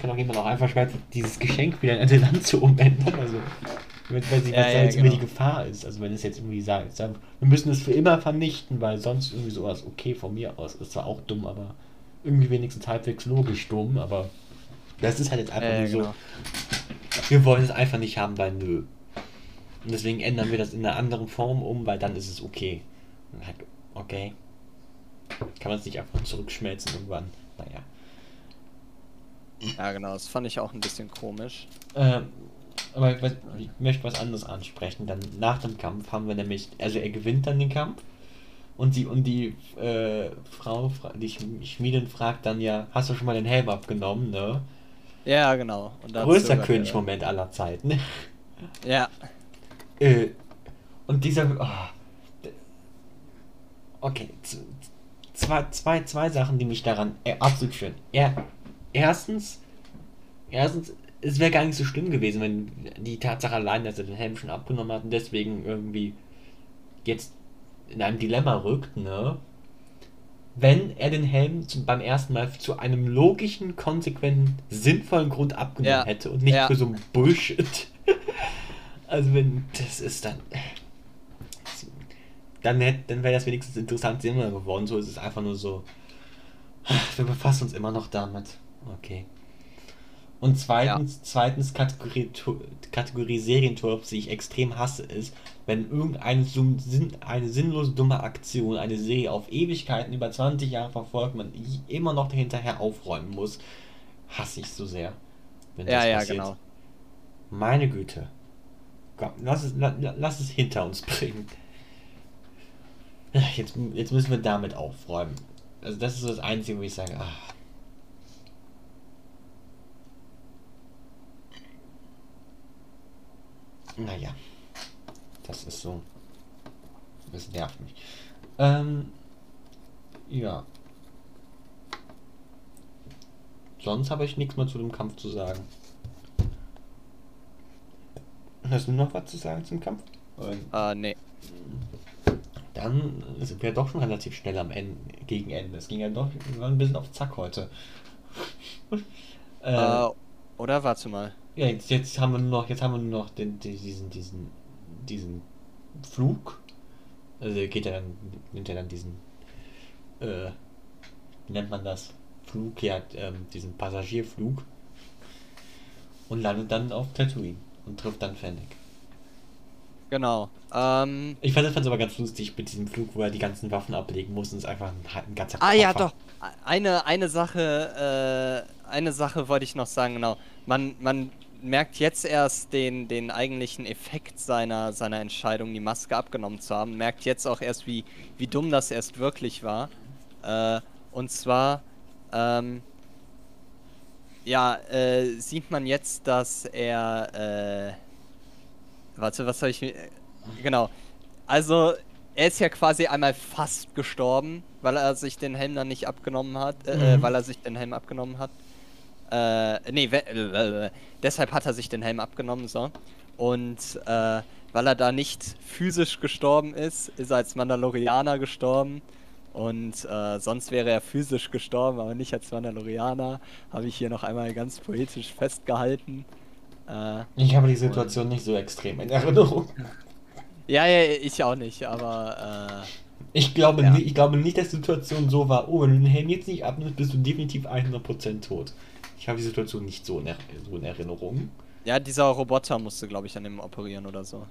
Kann auch jemand auch einfach schwer dieses Geschenk wieder in eine Lanze umändern. Also. Wenn, sie, Ja, es ja, jetzt irgendwie die genau. Gefahr ist. Also wenn es jetzt irgendwie sagt, sagt, wir müssen es für immer vernichten, weil sonst irgendwie sowas, okay, von mir aus, ist zwar auch dumm, aber irgendwie wenigstens halbwegs logisch dumm, aber das ist halt jetzt einfach Ja, nur ja, so, genau. wir wollen es einfach nicht haben, weil nö. Und deswegen ändern wir das in einer anderen Form um, weil dann ist es okay. Und halt, okay. Kann man es nicht einfach zurückschmelzen irgendwann. Naja. Ja, genau, das fand ich auch ein bisschen komisch. Ähm, aber ich, ich möchte was anderes ansprechen. Dann nach dem Kampf haben wir nämlich, also er gewinnt dann den Kampf und die und die äh, Frau, fra- die Sch- Schmiedin fragt dann ja, hast du schon mal den Helm abgenommen, ne? Ja, genau. Größter er. König-Moment aller Zeiten. Ja, äh, und dieser, oh, okay, zwei, zwei, zwei Sachen, die mich daran äh, absolut stören. Er, erstens, erstens, es wäre gar nicht so schlimm gewesen, wenn die Tatsache allein, dass er den Helm schon abgenommen hat und deswegen irgendwie jetzt in einem Dilemma rückt, ne? Wenn er den Helm zum, beim ersten Mal zu einem logischen, konsequenten, sinnvollen Grund abgenommen Ja. hätte und nicht Ja. für so ein Bullshit. Also wenn das ist dann dann hätte, dann wäre das wenigstens interessant Thema geworden. So ist es einfach nur so. Wir befassen uns immer noch damit. Okay. Und zweitens, zweitens Kategorie, Kategorie Serienturps, die ich extrem hasse, ist, wenn irgendeine eine sinnlose dumme Aktion eine Serie auf Ewigkeiten über 20 Jahre verfolgt, man immer noch hinterher aufräumen muss, hasse ich so sehr. Wenn ja, das ja, passiert. genau. Meine Güte. Komm, lass es, la, la- lass es hinter uns bringen. Jetzt, jetzt müssen wir damit aufräumen. Also das ist das Einzige, wo ich sage, ach. Naja. Das ist so. Das nervt mich. Ähm. Ja. Sonst habe ich nichts mehr zu dem Kampf zu sagen. Hast du noch was zu sagen zum Kampf? Äh, nee. Dann sind wir doch schon relativ schnell am Ende, gegen Ende. Es ging ja doch wir waren ein bisschen auf Zack heute. äh, Äh, oder warte mal. ja, jetzt, jetzt haben wir nur noch, jetzt haben wir nur noch den, den, diesen, diesen, diesen Flug. Also geht er dann, nimmt er dann diesen, äh, wie nennt man das? Flug, ja, ähm, diesen Passagierflug. Und landet dann auf Tatooine und trifft dann Fennec. Genau. Ähm, Ich fand es aber ganz lustig mit diesem Flug, wo er die ganzen Waffen ablegen muss und es einfach ein, ein ganzer ah ja, Koffer. doch. Eine, eine Sache, äh, eine Sache wollte ich noch sagen, genau. Man, man merkt jetzt erst den, den eigentlichen Effekt seiner, seiner Entscheidung, die Maske abgenommen zu haben. Merkt jetzt auch erst, wie, wie dumm das erst wirklich war. Äh, und zwar, ähm, ja, äh, sieht man jetzt, dass er, äh, warte, was soll ich, mir- genau, also er ist ja quasi einmal fast gestorben, weil er sich den Helm dann nicht abgenommen hat, äh, Mhm. weil er sich den Helm abgenommen hat. Äh, nee, we- äh, deshalb hat er sich den Helm abgenommen, so. Und äh, weil er da nicht physisch gestorben ist, ist er als Mandalorianer gestorben. Und äh, sonst wäre er physisch gestorben, aber nicht als Mandalorianer. Habe ich hier noch einmal ganz poetisch festgehalten. Äh, ich habe die Situation nicht so extrem in Erinnerung. Ja, ja, ich auch nicht, aber. Äh, ich, glaube ja. nicht, ich glaube nicht, dass die Situation so war: oh, wenn du den Helm jetzt nicht abnimmst, bist du definitiv 100% tot. Ich habe die Situation nicht so in, er so in Erinnerung. Ja, dieser Roboter musste, glaube ich, an dem operieren oder so.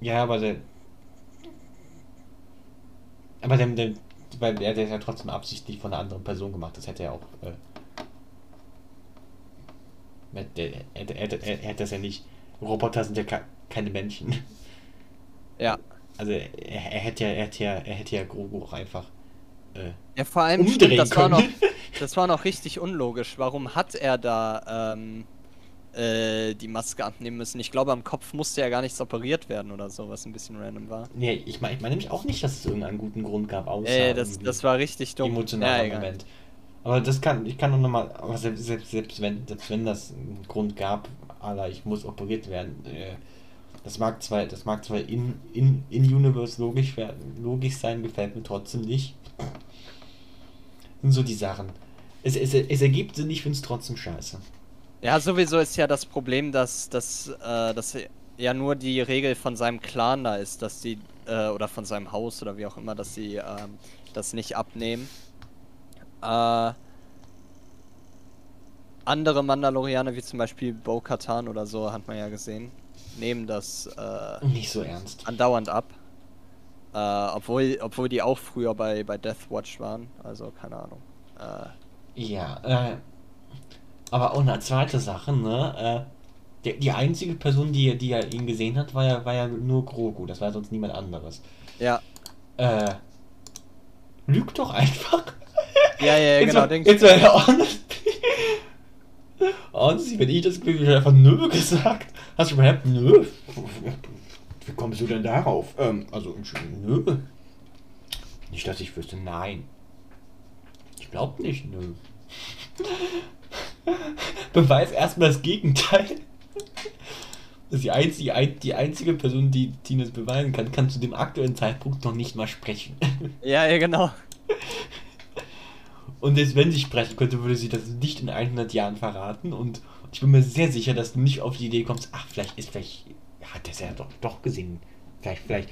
Ja, aber der, aber der, der weil er der ja trotzdem absichtlich von einer anderen Person gemacht. Das hätte er auch. Äh, der, er, er, er, hätte das ja nicht. Roboter sind ja keine Menschen. Ja. Also er, er hätte ja, er hätte ja, er hätte ja Grogu auch einfach. Äh, ja, vor allem stimmt, das war noch, das war noch richtig unlogisch. Warum hat er da ähm, äh, die Maske abnehmen müssen. Ich glaube, am Kopf musste ja gar nichts operiert werden oder so, was ein bisschen random war. Nee, ich meine ich mein nämlich auch nicht, dass es irgendeinen guten Grund gab, außer äh, das, das war richtig dumm. Emotionaler ja, Moment. Aber das kann, ich kann noch mal, aber selbst, selbst, selbst, wenn, selbst wenn das einen Grund gab, aller, ich muss operiert werden, äh, das mag zwar, das mag zwar in, in, in Universe logisch, logisch sein, gefällt mir trotzdem nicht. Sind so die Sachen. Es, es, es ergibt Sinn, ich finde es trotzdem scheiße. Ja, sowieso ist ja das Problem, dass, dass, äh, dass ja nur die Regel von seinem Clan da ist, dass die, äh, oder von seinem Haus oder wie auch immer, dass sie äh, das nicht abnehmen. Äh, andere Mandalorianer, wie zum Beispiel Bo-Katan oder so, hat man ja gesehen, nehmen das äh, nicht so ernst. andauernd ab. Äh, obwohl, obwohl die auch früher bei, bei Death Watch waren, also keine Ahnung. Äh, ja, äh, aber auch eine zweite Sache, ne? Äh, die, die einzige Person, die, die er ihn gesehen hat, war ja, war ja nur Grogu. Das war sonst niemand anderes. Ja. Äh. Lügt doch einfach. Ja, ja, ja genau. Jetzt, jetzt war er honest. honestly, wenn ich das Gefühl ich einfach nö gesagt. Hast du überhaupt nö? Wie kommst du denn darauf? Ähm, also, nö. Nicht, dass ich wüsste, nein. Ich glaub nicht, nö. Beweis erstmal das Gegenteil. Das ist die einzige, die einzige Person, die Tines beweisen kann, kann zu dem aktuellen Zeitpunkt noch nicht mal sprechen. Ja, ja, genau. Und selbst wenn sie sprechen könnte, würde sie das nicht in 100 Jahren verraten. Und ich bin mir sehr sicher, dass du nicht auf die Idee kommst, ach, vielleicht ist, vielleicht hat er es ja doch, doch gesehen. Vielleicht, vielleicht,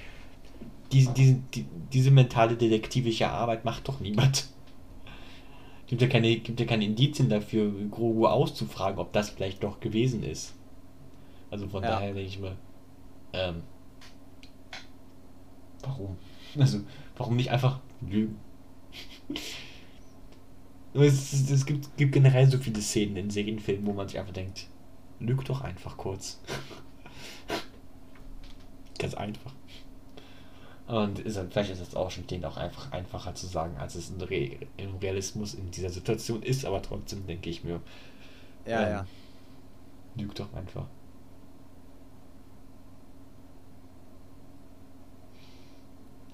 diese, diese, die, diese mentale detektivische Arbeit macht doch niemand gibt ja keine, gibt ja keine Indizien dafür, Grogu auszufragen, ob das vielleicht doch gewesen ist. Also von ja. daher denke ich mir, ähm, warum? Also, warum nicht einfach lügen? es, es, es gibt, gibt generell so viele Szenen in Serienfilmen, wo man sich einfach denkt, lüg doch einfach kurz. Ganz einfach. Und ist, vielleicht ist es auch schon denen auch einfach einfacher zu sagen, als es Re im Realismus in dieser Situation ist, aber trotzdem denke ich mir. Ja, ähm, ja. Lügt doch einfach.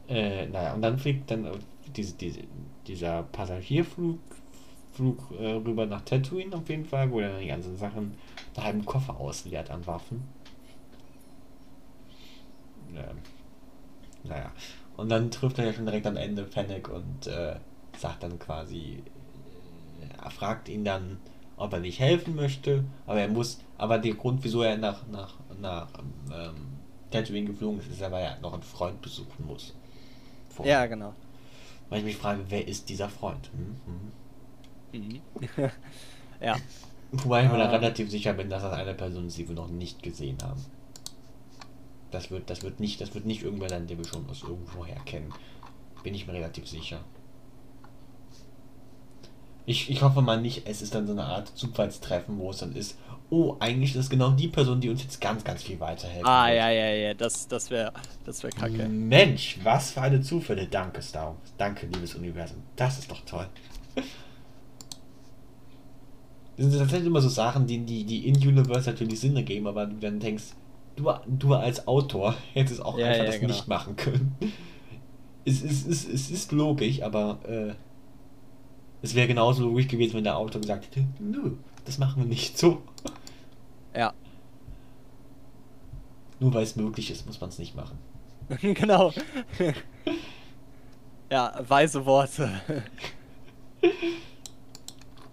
Äh, naja, und dann fliegt dann diese, diese, dieser Passagierflug Flug, äh, rüber nach Tatooine auf jeden Fall, wo er dann die ganzen Sachen nach einem Koffer ausleert an Waffen. Ähm, naja. Und dann trifft er ja schon direkt am Ende Fennec und äh, sagt dann quasi, äh, er fragt ihn dann, ob er nicht helfen möchte, aber er muss, aber der Grund, wieso er nach, nach, nach ähm, Tatooine geflogen ist, ist, weil er noch einen Freund besuchen muss. Vorher. Ja, genau. Weil ich mich frage, wer ist dieser Freund? Hm? Mhm. ja. Wobei ich mir da ähm. relativ sicher bin, dass das eine Person ist, die wir noch nicht gesehen haben. Das wird, das wird nicht, das wird nicht irgendwer sein, den wir schon aus irgendwoher kennen. Bin ich mir relativ sicher. Ich, ich hoffe mal nicht, es ist dann so eine Art Zufallstreffen, wo es dann ist, oh, eigentlich ist es genau die Person, die uns jetzt ganz, ganz viel weiterhelfen Ah, wird. ja, ja, ja, das, das wäre das wär kacke. Mensch, was für eine Zufälle. Danke, Star Danke, liebes Universum. Das ist doch toll. Das sind tatsächlich immer so Sachen, die, die, die in Universe natürlich Sinn ergeben, aber du dann denkst, du, du als Autor hättest auch ja, einfach ja, das genau. nicht machen können. Es, es, es, es ist logisch, aber äh, es wäre genauso logisch gewesen, wenn der Autor gesagt hätte, nö, das machen wir nicht so. Ja. nur weil es möglich ist, muss man es nicht machen. genau. ja, weise Worte.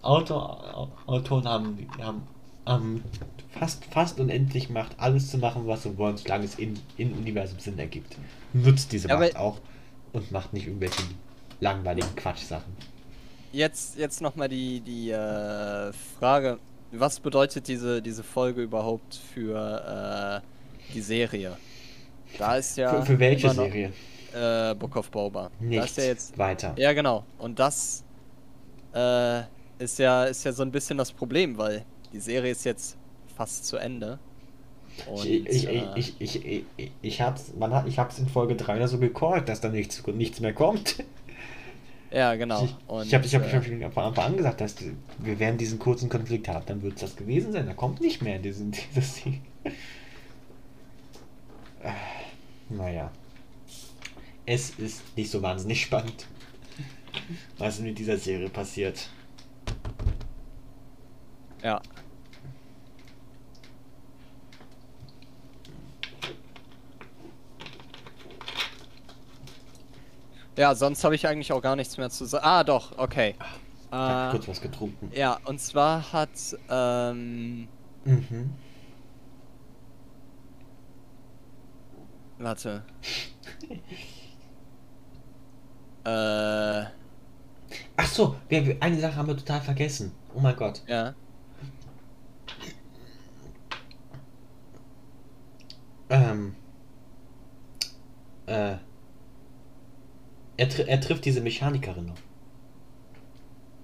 Autor, Autoren haben, haben, haben fast, fast unendlich Macht, alles zu machen, was sie wollen, solange es in, in Universum Sinn ergibt. Nutzt diese Ja, Macht aber- auch und macht nicht irgendwelche langweiligen Quatschsachen. Jetzt, jetzt nochmal die, die äh, Frage, was bedeutet diese, diese Folge überhaupt für äh, die Serie? Da ist ja. für, für welche noch, Serie? Äh, Book of Boba. Da Nichts. ist ja jetzt. Weiter. Ja, genau. Und das äh, ist ja ist ja so ein bisschen das Problem, weil die Serie ist jetzt fast zu Ende. Und, ich, ich, äh, ich, ich, ich, ich, ich hab's, man hat, ich hab's in Folge 3 oder so gecallt, dass da nichts, nichts mehr kommt. ja, genau. Ich, Und, ich habe ich hab, ich äh, hab von Anfang an gesagt, dass die- wir werden diesen kurzen Konflikt haben, dann wird es das gewesen sein. Da kommt nicht mehr in diesen, dieses Ding. Äh, Naja. Es ist nicht so wahnsinnig spannend, was mit dieser Serie passiert. Ja. Ja, sonst habe ich eigentlich auch gar nichts mehr zu sagen. Ah, doch, okay. Ich habe Äh, kurz was getrunken. ja, und zwar hat, ähm, Mhm. warte. äh, Ach so, wir, eine Sache haben wir total vergessen. Oh mein Gott. ja. Ähm. Äh. Er, tri er trifft diese Mechanikerin noch.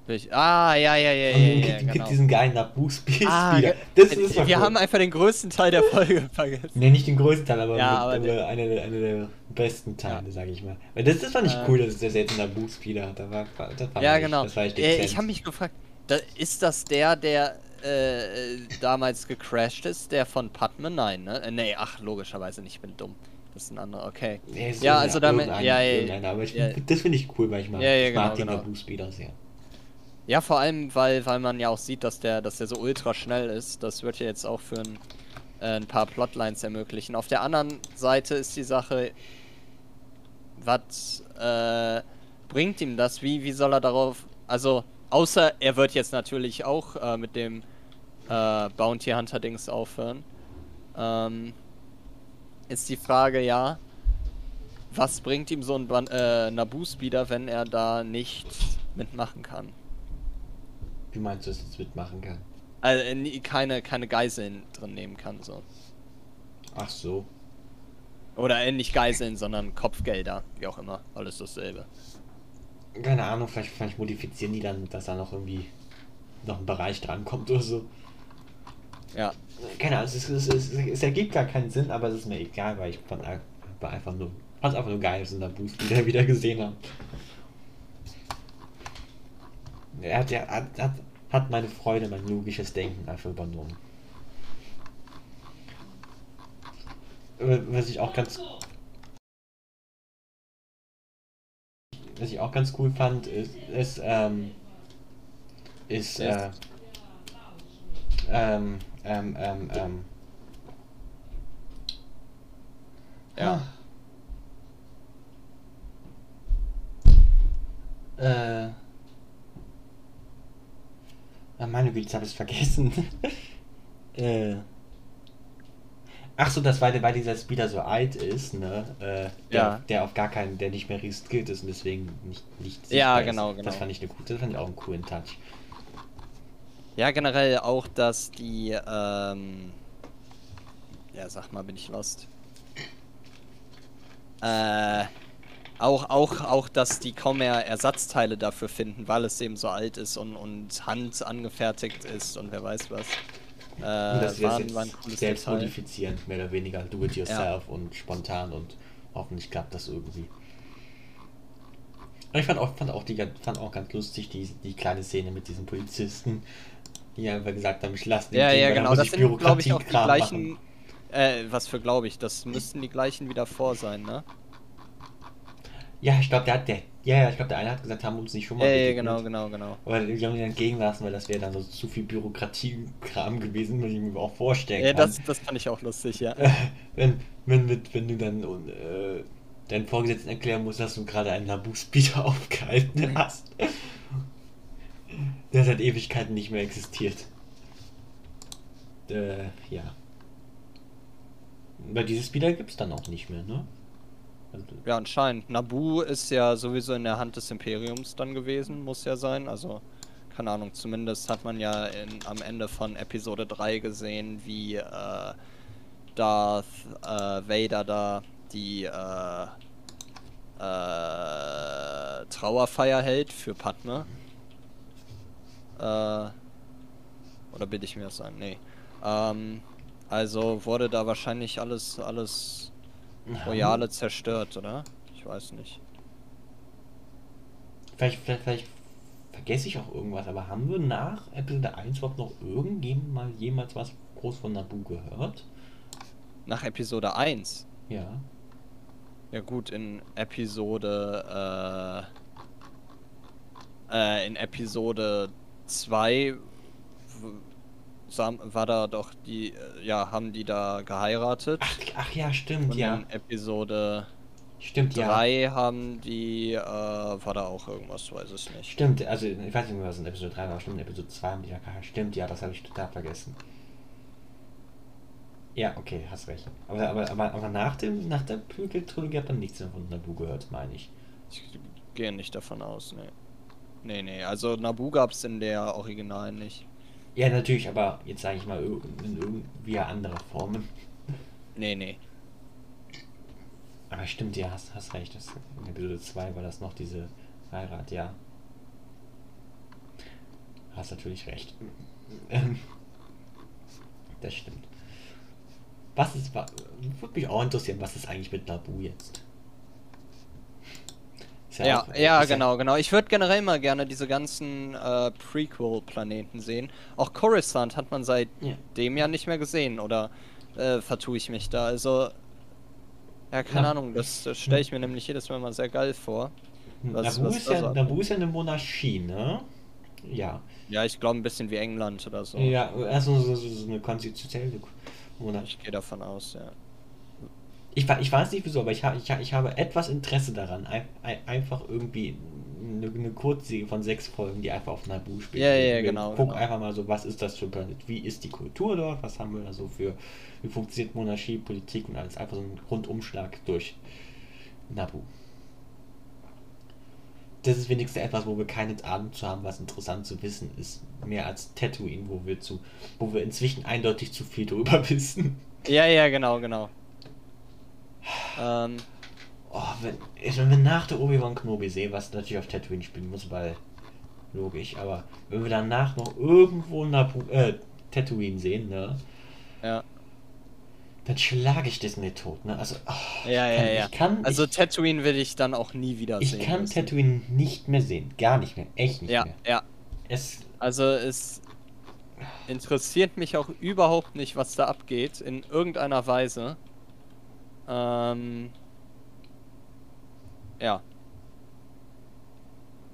Ich, ah, ja, ja, ja, Und ja, ja, gibt genau. diesen geilen Nabu-Speed Ah, Das ist wir haben einfach den größten Teil der Folge vergessen. Ne, nicht den größten Teil, aber, Ja, aber aber der- einer, der- einer der besten Teile, Ja. sage ich mal. Weil das, das fand ich Äh. cool, dass der jetzt einen Nabu-Speed hat. Da war, das war Ja, echt, genau. Das war echt Äh, ich habe mich gefragt, da, ist das der, der äh, damals gecrashed ist, der von Padme? Nein, ne? Äh, nee, ach, logischerweise nicht, ich bin dumm. Das ist ein anderer, okay. Nee, ist Ja, also damit- ja, ja, ja. aber ich, Ja. das finde ich cool, weil ich mag, Ja, ja, ich mag genau, den genau. Nabu-Speeder sehr. Ja, vor allem, weil, weil man ja auch sieht, dass der, dass der so ultra schnell ist. Das wird ja jetzt auch für ein, äh, ein paar Plotlines ermöglichen. Auf der anderen Seite ist die Sache, was äh, bringt ihm das? Wie, wie soll er darauf. Also, außer er wird jetzt natürlich auch äh, mit dem äh, Bounty Hunter-Dings aufhören. Ähm, ist die Frage, ja, was bringt ihm so ein Ban äh, Naboo-Speeder, wenn er da nicht mitmachen kann? Wie meinst du, dass jetzt mitmachen kann? Also äh, keine, keine Geiseln drin nehmen kann, so. Ach so. Oder äh, nicht Geiseln, sondern Kopfgelder, wie auch immer. Alles dasselbe. Keine Ahnung, vielleicht, vielleicht modifizieren die dann, dass da noch irgendwie noch ein Bereich drankommt oder so. Ja. Keine Ahnung, es, es, ist, es ergibt gar keinen Sinn, aber es ist mir egal, weil ich fand war einfach nur, fand einfach nur geil, dass in der Boost wieder, wieder gesehen haben. Er hat, ja, hat, hat, hat meine Freude, mein logisches Denken einfach übernommen. Was ich auch ganz was ich auch ganz cool fand, ist, ist, ähm, ist, äh, ähm, ähm, ähm, ähm, Ja. Äh. Ah, meine Güte, jetzt habe ich es vergessen. äh. Ach so, das war, weil dieser Speeder so alt ist, ne? Äh, der, Ja. der auf gar keinen, der nicht mehr riskiert ist und deswegen nicht, nicht Ja, sichtbar ist. genau, genau. Das fand ich eine gute, das fand ich auch einen coolen Touch. Ja, generell auch, dass die, ähm. Ja, sag mal, bin ich lost. Äh. Auch, auch, auch, dass die kaum mehr Ersatzteile dafür finden, weil es eben so alt ist und, und Hand angefertigt ist und wer weiß was. Äh, Und dass sie das war, jetzt war ein cooles selbst Detail. modifizieren, mehr oder weniger do it yourself und spontan und hoffentlich klappt das irgendwie. Ich fand auch, fand auch, die, fand auch ganz lustig die, die kleine Szene mit diesen Polizisten, die einfach gesagt haben, ich lasse den Ja, gehen, ja, genau. muss Das sind, glaube ich, auch die Bürokratiekram gleichen. machen. Äh, was für glaube ich? Das müssten die gleichen wieder vor sein, ne? Ja, ich glaube, der, hat- der, Ja, ja, ich glaube, der eine hat gesagt, haben wir uns nicht schon mal Ja, ja, genau, genau, genau. Aber die haben ihn dann gehen lassen, weil das wäre dann so zu viel Bürokratiekram gewesen, was ich mir auch vorstellen Ja, kann. das, das fand ich auch lustig, ja. wenn, wenn, mit, wenn du dann äh, deinen Vorgesetzten erklären musst, dass du gerade einen Nabu-Speeder aufgehalten hast. Der seit Ewigkeiten nicht mehr existiert. Äh, ja. Weil dieses Speeder gibt es dann auch nicht mehr, ne? Also, Ja, anscheinend. Nabu ist ja sowieso in der Hand des Imperiums dann gewesen, muss ja sein. Also, keine Ahnung, zumindest hat man ja in, am Ende von Episode 3 gesehen, wie äh, Darth äh, Vader da die äh, äh, Trauerfeier hält für Padme. Äh, oder bilde ich mir das ein? Nee. Ähm, also wurde da wahrscheinlich alles, alles Royale zerstört, oder? Ich weiß nicht. Vielleicht, vielleicht, vielleicht vergesse ich auch irgendwas, aber haben wir nach Episode 1 überhaupt noch irgendjemand mal jemals was groß von Nabu gehört? Nach Episode 1. Ja. Ja gut, in Episode äh, äh, in Episode 2 war da doch die, äh, ja, haben die da geheiratet. Ach, ach ja, stimmt, Und ja. in Episode Stimmt, ja. 3 haben die, äh, war da auch irgendwas, weiß es nicht. Stimmt, also ich weiß nicht mehr, was in Episode 3 war, stimmt, in Episode 2 haben die da geheiratet. Stimmt, ja, das habe ich total vergessen. Ja, okay, hast recht. Aber, aber, aber, aber nach, dem, nach der Prequel-Trilogie hat man nichts mehr von Nabu gehört, meine ich. Ich gehe nicht davon aus, nee. Nee, nee, also Nabu gab's in der Originalen nicht. Ja, natürlich, aber jetzt sage ich mal in irgendwie anderer Formen. Nee, nee. Aber stimmt, ja, hast, hast recht. Das, in Episode 2 war das noch diese Heirat, ja. Hast natürlich recht. Das stimmt. Was ist, würde mich auch interessieren, was ist eigentlich mit Nabu jetzt? Ist Ja, auch- ja, genau, genau. Ich würde generell mal gerne diese ganzen äh, Prequel-Planeten sehen. Auch Coruscant hat man seitdem Ja. ja nicht mehr gesehen, oder äh, vertue ich mich da? Also, ja, keine Na- Ahnung, das, das stelle ich mir nämlich jedes Mal mal sehr geil vor. Was- Nabu, was ist da ja, Nabu ist ja eine Monarchie, ne? Ja. Ja, ich glaube ein bisschen wie England oder so. Ja, also so, so, so eine konstitutionelle Monarchie. Ich gehe davon aus, ja. Ich, ich weiß nicht wieso, aber ich, ha, ich, ich habe etwas Interesse daran, ein, ein, einfach irgendwie eine, eine Kurzserie von sechs Folgen, die einfach auf Nabu spielt. Ja, ja, genau, Guck genau. einfach mal so, was ist das für ein Planet, wie ist die Kultur dort, was haben wir da so für, wie funktioniert Monarchie, Politik und alles. Einfach so ein Rundumschlag durch Nabu. Das ist wenigstens etwas, wo wir keine Ahnung zu haben, was interessant zu wissen ist. Mehr als Tatooine, wo wir zu, wo wir inzwischen eindeutig zu viel darüber wissen. Ja, ja, genau, genau. Ähm, Oh, wenn, ich- wenn wir nach der Obi-Wan Kenobi sehen, was natürlich auf Tatooine spielen muss, weil logisch, aber wenn wir danach noch irgendwo Nabu, äh, Tatooine sehen, ne, ja. dann schlage ich Disney tot, ne? Also, oh, Ja, ich kann, ja, ja. Ich kann, Also ich, Tatooine will ich dann auch nie wieder ich sehen. kann müssen. Tatooine nicht mehr sehen, gar nicht mehr, echt nicht Ja, mehr. ja. Es, Also es interessiert mich auch überhaupt nicht, was da abgeht, in irgendeiner Weise. Ähm, ja.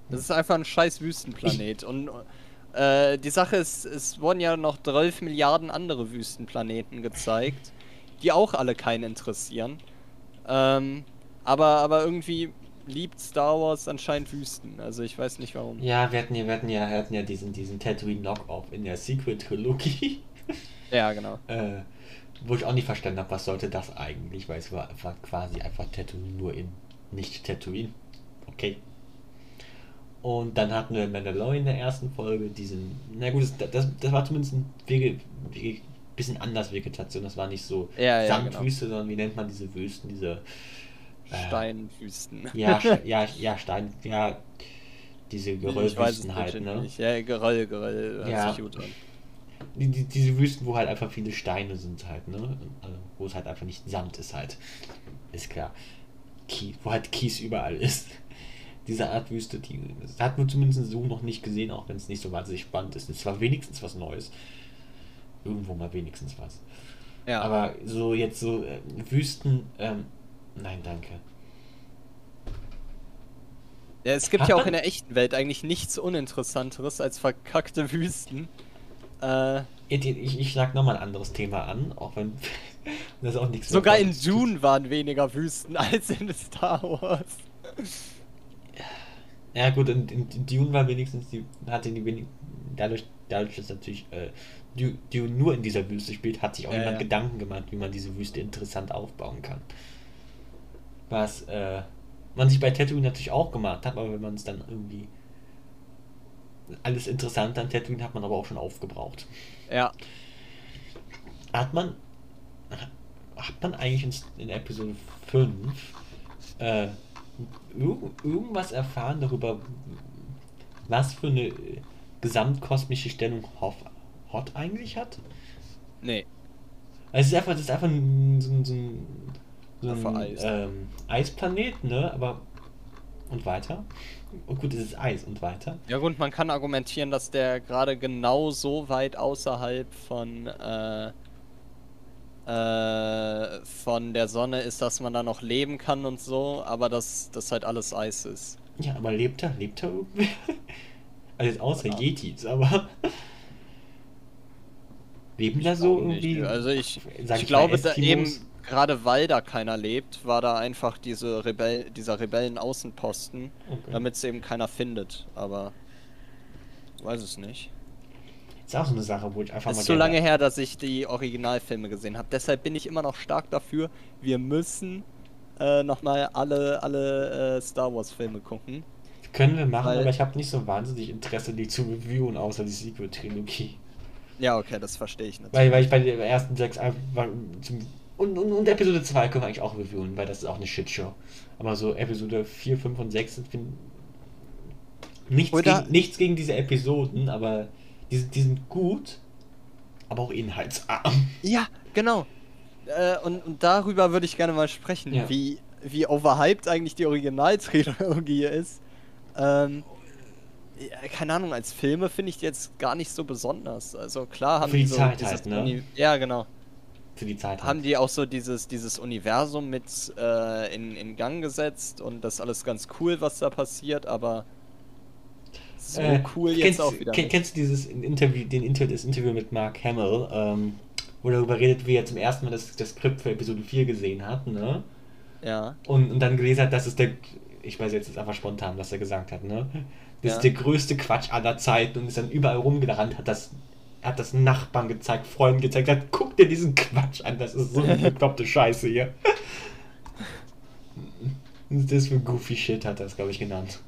Das ist einfach ein scheiß Wüstenplanet. Und äh, die Sache ist, es wurden ja noch 12 Milliarden andere Wüstenplaneten gezeigt, die auch alle keinen interessieren. Ähm, aber, aber irgendwie liebt Star Wars anscheinend Wüsten. Also ich weiß nicht warum. ja, wir hatten ja, wir hatten ja, wir hatten ja diesen, diesen Tatooine Knock-Off in der Sequel-Trilogie. Ja, genau. äh, wo ich auch nicht verstanden habe, was sollte das eigentlich, weil es war, war quasi einfach Tatooine nur in nicht Tatooine. Okay. Und dann hatten wir Mandalorian in der ersten Folge diesen, na gut, das, das, das war zumindest ein Wege, Wege, bisschen anders Vegetation, das war nicht so Ja, ja, Sandwüste, sondern wie nennt man diese Wüsten, diese äh, Steinwüsten. ja, ja, ja, Stein, ja, diese Geröllwüsten halt, ne? nicht. Ja, Geröll, Geröll, Ja. sich gut an. Die, die, diese Wüsten, wo halt einfach viele Steine sind halt, ne? Also, wo es halt einfach nicht Sand ist halt. Ist klar. Kies, wo halt Kies überall ist. Diese Art Wüste, die hat man zumindest so noch nicht gesehen, auch wenn es nicht so wahnsinnig spannend ist. Es war wenigstens was Neues. Irgendwo mal wenigstens was. Ja, Aber so jetzt so äh, Wüsten, ähm, nein, danke. Ja, es gibt Hat ja auch in der echten Welt eigentlich nichts Uninteressanteres als verkackte Wüsten. Äh, Ich, ich, schlag nochmal ein anderes Thema an, auch wenn das auch nichts sogar in Dune waren weniger Wüsten als in Star Wars. Ja gut, in, in, in Dune war wenigstens die, hatte die wenig, dadurch, dadurch, dass natürlich äh, Du- Dune nur in dieser Wüste spielt, hat sich auch Ja, jemand ja. Gedanken gemacht, wie man diese Wüste interessant aufbauen kann. Was äh, man sich bei Tatooine natürlich auch gemacht hat, aber wenn man es dann irgendwie alles interessant an Tatooine hat man aber auch schon aufgebraucht. Ja, Hat man hat man eigentlich in, in Episode 5 äh, irg irgendwas erfahren darüber, was für eine äh, gesamtkosmische Stellung Hoff, Hot eigentlich hat? nee. Also es ist einfach, das ist einfach ein, so ein, so ein, so ein ähm, Eisplanet, ne? Aber und weiter? Und gut, es ist Eis und weiter. Ja gut, man kann argumentieren, dass der gerade genau so weit außerhalb von äh, äh, von der Sonne ist, dass man da noch leben kann und so, aber dass das halt alles Eis ist. Ja, aber lebt er? Lebt er irgendwie? Also jetzt außer Ja. Yetis, aber leben da so irgendwie? Also ich, ich glaube, da eben? Gerade weil da keiner lebt, war da einfach diese Rebell dieser Rebellen-Außenposten, Okay. damit es eben keiner findet. Aber weiß es nicht. Ist auch so eine Sache, wo ich einfach Es mal ist so lange her, dass ich die Originalfilme gesehen habe. Deshalb bin ich immer noch stark dafür. Wir müssen äh, nochmal alle, alle äh, Star Wars-Filme gucken. Können wir machen, Weil- aber ich habe nicht so wahnsinnig Interesse, die zu reviewen, außer die Sequel-Trilogie. Ja, okay, das verstehe ich natürlich. Weil, weil ich bei den ersten sechs einfach zum, und, und, und Episode 2 können wir eigentlich auch reviewen, weil das ist auch eine Shitshow. Aber so Episode 4, 5 und 6 sind nichts, Oder- gegen, nichts gegen diese Episoden, aber die, sind- die sind gut, aber auch inhaltsarm. Ja, genau. Äh, und, und darüber würde ich gerne mal sprechen, Ja. wie, wie overhyped eigentlich die Originaltrilogie ist. Ähm, keine Ahnung, als Filme finde ich die jetzt gar nicht so besonders. Also klar haben Für die die so Zeit halt, ne? Ja, genau. Für die Zeit. Haben die auch so dieses, dieses Universum mit äh, in, in Gang gesetzt und das ist alles ganz cool, was da passiert, aber so Äh, cool jetzt kennst, auch wieder. ken- nicht. Kennst du dieses Interview, den Inter das Interview mit Mark Hamill, ähm, wo er darüber redet, wie er zum ersten Mal das, das Skript für Episode 4 gesehen hat, ne? Ja. Und, und dann gelesen hat, dass es der, ich weiß jetzt ist einfach spontan, was er gesagt hat, ne? Das Ja. ist der größte Quatsch aller Zeiten und ist dann überall rumgerannt, hat das, hat das Nachbarn gezeigt, Freunden gezeigt, hat, guck dir diesen Quatsch an, das ist so eine bekloppte Scheiße hier. Das für goofy Shit hat er das, glaube ich, genannt.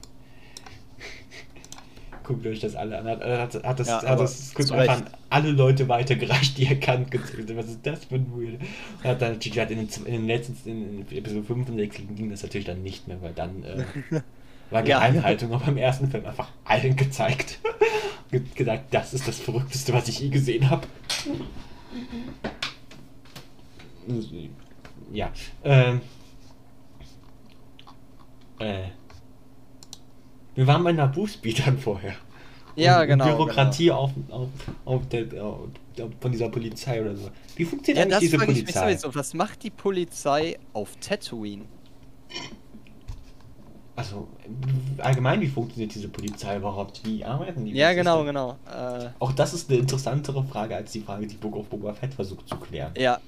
Guckt euch das alle an. Hat, hat, hat das, Ja, hat das Skript einfach an alle Leute weitergereicht, die er kann. Was ist das für ein Weird? Hat dann gesagt, in den, in den letzten, in, in Episode 5 und 6 ging das natürlich dann nicht mehr, weil dann äh, war Ja. Geheimhaltung, aber im ersten Film einfach allen gezeigt. Ge- gesagt, das ist das Verrückteste, was ich je gesehen habe. Ja, ähm. Äh. Wir waren bei Naboo-Speedern vorher. Ja, Und- genau, Bürokratie auf, auf, auf der, auf, von dieser Polizei oder so. Wie funktioniert Ja, eigentlich das diese ich mich Polizei? sowieso. Was macht die Polizei auf Tatooine? Also, allgemein, wie funktioniert diese Polizei überhaupt? Wie arbeiten die? Ja, genau, genau. Äh, Auch das ist eine interessantere Frage als die Frage, die Book of Boba Fett versucht zu klären. ja.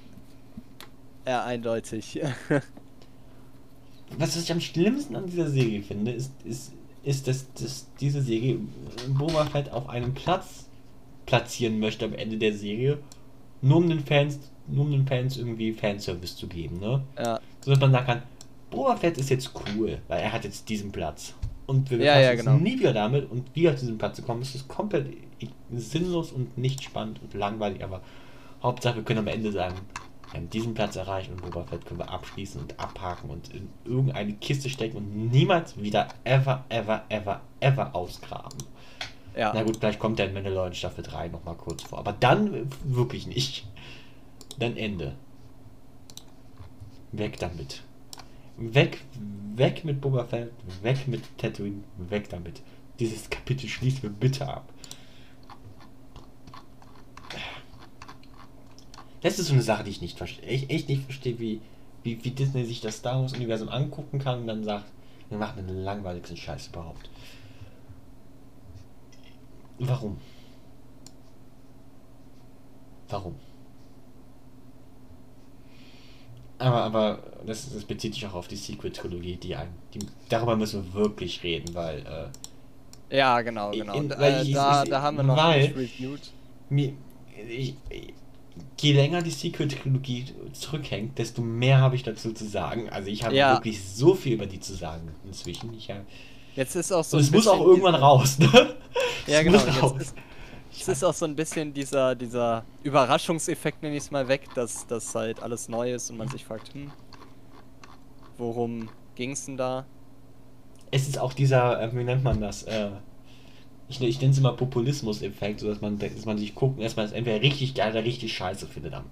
Ja, eindeutig. Was ich am schlimmsten an dieser Serie finde, ist, ist, ist dass, dass diese Serie Boba Fett auf einem Platz platzieren möchte am Ende der Serie, nur um den Fans, nur um den Fans irgendwie Fanservice zu geben, ne? ja. So dass man sagen kann, Boba Fett ist jetzt cool, weil er hat jetzt diesen Platz. Und wir Ja, befassen ja, uns genau. nie wieder damit und wie auf diesen Platz zu kommen, ist es komplett sinnlos und nicht spannend und langweilig, aber Hauptsache wir können am Ende sagen, wir haben diesen Platz erreicht und Boba Fett können wir abschließen und abhaken und in irgendeine Kiste stecken und niemals wieder ever, ever, ever, ever ausgraben. Ja. Na gut, vielleicht kommt der in Mandalorian Staffel 3 nochmal kurz vor, aber dann wirklich nicht. Dann Ende. Weg damit. Weg, weg mit Boba Fett, weg mit Tatooine, weg damit. Dieses Kapitel schließen wir bitte ab. Das ist so eine Sache, die ich nicht verstehe. Ich echt nicht verstehe, wie, wie, wie Disney sich das Star Wars-Universum angucken kann und dann sagt, Wir machen den langweiligsten Scheiß überhaupt. Warum? Warum? Aber, aber das, das bezieht sich auch auf die Sequel-Trilogie, die, ein, die darüber müssen wir wirklich reden, weil äh, Ja, genau, genau. In- weil äh, ich- da, ich- da haben wir noch weil- reviewed. mir, ich, je länger die Sequel-Trilogie zurückhängt, desto mehr habe ich dazu zu sagen. Also ich habe Ja. wirklich so viel über die zu sagen inzwischen. Ich hab, Jetzt ist auch so und es muss auch irgendwann raus, ne? Ja, genau. Jetzt ist, es ist auch so ein bisschen dieser, dieser Überraschungseffekt, nenne ich es mal, weg, dass das halt alles neu ist und man sich fragt, hm, worum ging's denn da? Es ist auch dieser, äh, wie nennt man das? Äh, ich, ich nenne es immer Populismus-Effekt, so dass man, dass man sich man es entweder richtig geil oder richtig scheiße findet. Am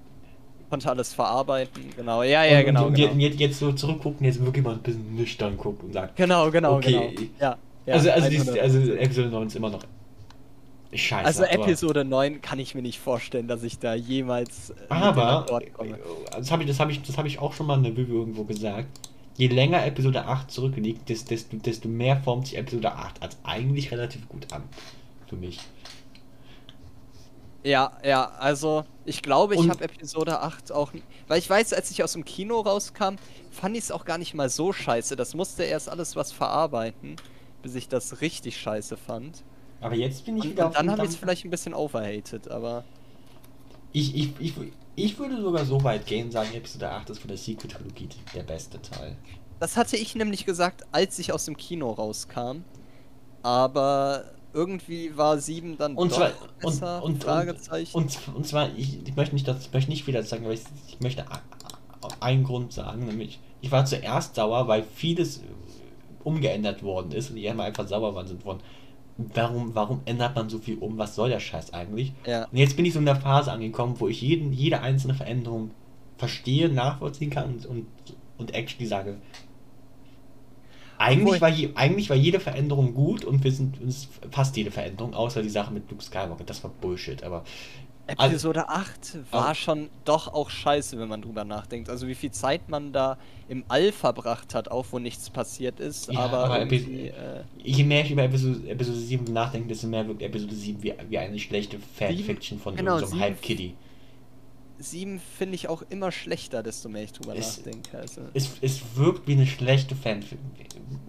Konnte alles verarbeiten, genau. Ja, ja, und, genau. Und, genau. und jetzt, jetzt so zurückgucken, jetzt wirklich mal ein bisschen nüchtern gucken und sagen, Genau, genau, Okay. genau. Ja, ja, also, also, 100. die, also Episode 9 ist immer noch scheiße. Also Episode 9 kann ich mir nicht vorstellen, dass ich da jemals äh, Aber, äh, das habe ich, das hab ich, das hab ich auch schon mal in der Review irgendwo gesagt, je länger Episode 8 zurückliegt, des- desto, desto mehr formt sich Episode 8 als eigentlich relativ gut an. Für mich. Ja, ja, also ich glaube, ich habe Episode 8 auch. Weil ich weiß, als ich aus dem Kino rauskam, fand ich es auch gar nicht mal so scheiße. Das musste erst alles was verarbeiten, bis ich das richtig scheiße fand. Aber jetzt bin ich Und, wieder und dann dem habe ich es vielleicht ein bisschen overhated, aber. Ich, ich, ich, ich würde sogar so weit gehen, sagen, Episode 8 ist von der Sequel-Trilogie der beste Teil. Das hatte ich nämlich gesagt, als ich aus dem Kino rauskam. Aber irgendwie war 7 dann Und zwar, und, besser, und, und, und, und zwar, ich, ich möchte nicht, das, ich möchte nicht wieder sagen, aber ich, ich möchte einen Grund sagen, nämlich, ich war zuerst sauer, weil vieles umgeändert worden ist und die immer einfach sauer waren sind worden. Warum, warum ändert man so viel um? Was soll der Scheiß eigentlich? ja. Und jetzt bin ich so in der Phase angekommen, wo ich jeden, jede einzelne Veränderung verstehe, nachvollziehen kann und, und, und actually sage, eigentlich war, je, eigentlich war jede Veränderung gut und wir sind uns fast jede Veränderung, außer die Sache mit Luke Skywalker, das war Bullshit, aber Episode 8 war Also- schon doch auch scheiße, wenn man drüber nachdenkt. Also wie viel Zeit man da im All verbracht hat, auch wo nichts passiert ist, Ja, aber, aber Epi- äh, je mehr ich über Episode, Episode 7 nachdenke, desto mehr wirkt Episode 7 wie, wie eine schlechte Fanfiction von genau, so einem sieben- Hype-Kitty. 7 finde ich auch immer schlechter, desto mehr ich drüber Es- nachdenke. Also. Es, es wirkt wie eine schlechte Fanfiction.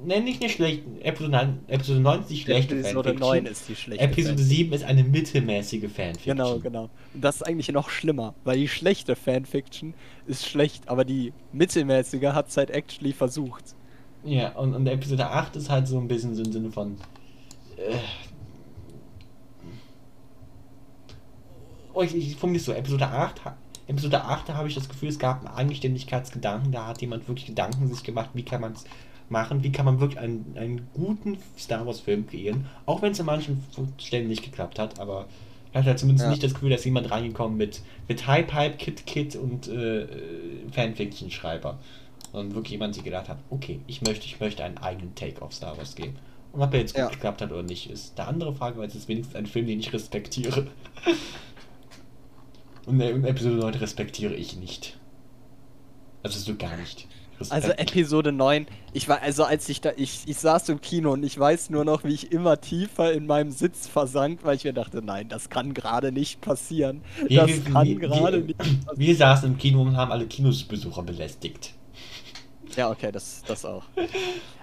Nenn nicht eine schlechte, Episode 9, Episode 9 ist die schlechte Episode Fanfiction. 9 ist die schlechte. Episode Fan- 7 ist eine mittelmäßige Fanfiction. Genau, genau. Und das ist eigentlich noch schlimmer, weil die schlechte Fanfiction ist schlecht, aber die mittelmäßige hat es halt actually versucht. Ja, und, und Episode 8 ist halt so ein bisschen so im Sinne von. Äh, oh, ich, ich formuliere es so, Episode 8, ha- Episode 8, da habe ich das Gefühl, es gab einen Eigenständigkeitsgedanken, da hat jemand wirklich Gedanken sich gemacht, wie kann man es machen, wie kann man wirklich einen, einen guten Star Wars Film kreieren, auch wenn es an manchen Stellen nicht geklappt hat, aber ich hatte halt zumindest Ja. nicht das Gefühl, dass jemand reingekommen mit, mit Hype, Hype, Kit, Kit und äh, Fanfiction-Schreiber. Und wirklich jemand sich gedacht hat, okay, ich möchte, ich möchte einen eigenen Take auf Star Wars geben. Und ob er jetzt gut Ja. geklappt hat oder nicht, ist eine andere Frage, weil es ist wenigstens ein Film, den ich respektiere. Und Episode 9 respektiere ich nicht. Also so gar nicht. Also. Episode 9, ich war, also als ich da, ich, ich saß im Kino und ich weiß nur noch, wie ich immer tiefer in meinem Sitz versank, weil ich mir dachte, nein, das kann gerade nicht passieren. Wir- Das wir- kann gerade nicht passieren. Wir saßen im Kino und haben alle Kinosbesucher belästigt. Ja, okay, das, das auch.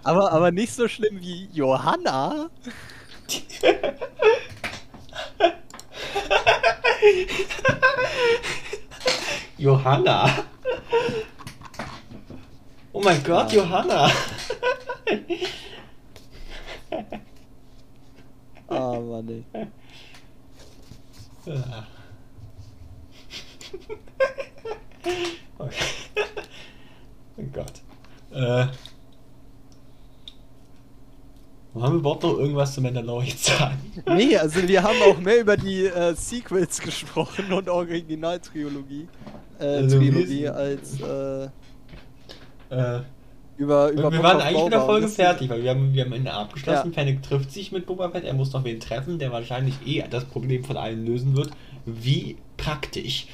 Aber, aber nicht so schlimm wie Johanna. Johanna! Oh mein Gott. Johanna! Ah, Mann, ey. Okay. Oh Gott. Äh. Haben wir überhaupt noch irgendwas zu Mandalorian sagen? Nee, also wir haben auch mehr über die äh, Sequels gesprochen und Originaltrilogie. Äh, Also Trilogie als äh, Äh, über, über wir waren eigentlich mit der Folge fertig, weil wir haben, wir haben eine abgeschlossen. Ja. Fennec trifft sich mit Boba Fett, er muss noch wen treffen, der wahrscheinlich eh das Problem von allen lösen wird. Wie praktisch.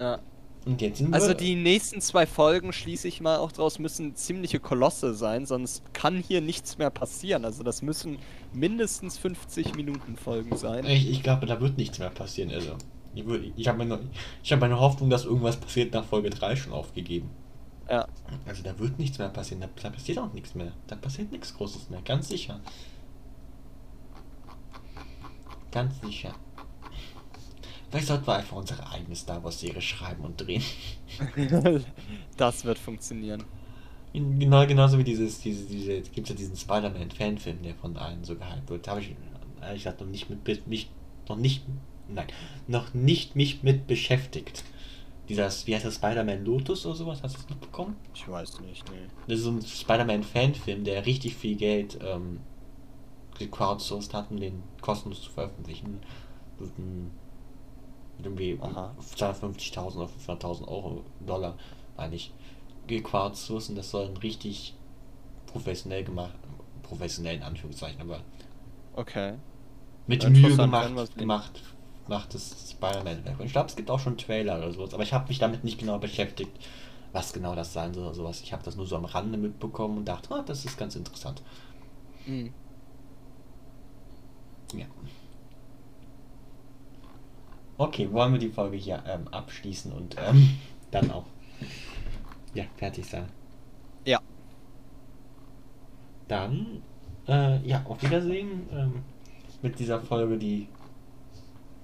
Ja. Und jetzt sind Also wir, die nächsten zwei Folgen, schließe ich mal auch draus, müssen ziemliche Kolosse sein, sonst kann hier nichts mehr passieren. Also das müssen mindestens 50 Minuten Folgen sein. Ich, ich glaube, da wird nichts mehr passieren. Also, ich, ich habe meine, ich hab meine Hoffnung, dass irgendwas passiert nach Folge 3 schon aufgegeben. Ja. Also da wird nichts mehr passieren. Da, da passiert auch nichts mehr. Da passiert nichts Großes mehr. Ganz sicher. Ganz sicher. Vielleicht sollten wir einfach unsere eigene Star Wars Serie schreiben und drehen. das wird funktionieren. Genau, genauso wie dieses, diese, diese, gibt ja diesen Spider-Man-Fanfilm, der von allen so gehypt wird. Da habe ich ehrlich gesagt noch nicht mit mich noch nicht nein, noch nicht mich mit beschäftigt. Dieser, wie heißt das, Spider-Man Lotus oder sowas? Hast du das mitbekommen? Ich weiß nicht, nee. Das ist so ein Spider-Man-Fanfilm, der richtig viel Geld ähm, gecrowdsourced hat, um den kostenlos zu veröffentlichen. Mit irgendwie Aha. 250.000 oder 500.000 Euro, Dollar, meine ich, gecrowdsourced und das soll ein richtig professionell gemacht, professionell in Anführungszeichen, aber Okay. mit Mühe gemacht, gemacht, macht das Spider-Man-Werk. Und ich glaube, es gibt auch schon Trailer oder sowas, aber ich habe mich damit nicht genau beschäftigt, was genau das sein soll oder sowas. Ich habe das nur so am Rande mitbekommen und dachte, ah, das ist ganz interessant. Hm. Ja. Okay, wollen wir die Folge hier ähm, abschließen und ähm, dann auch ja, fertig sein. Ja. Dann, äh, ja, auf Wiedersehen ähm, mit dieser Folge, die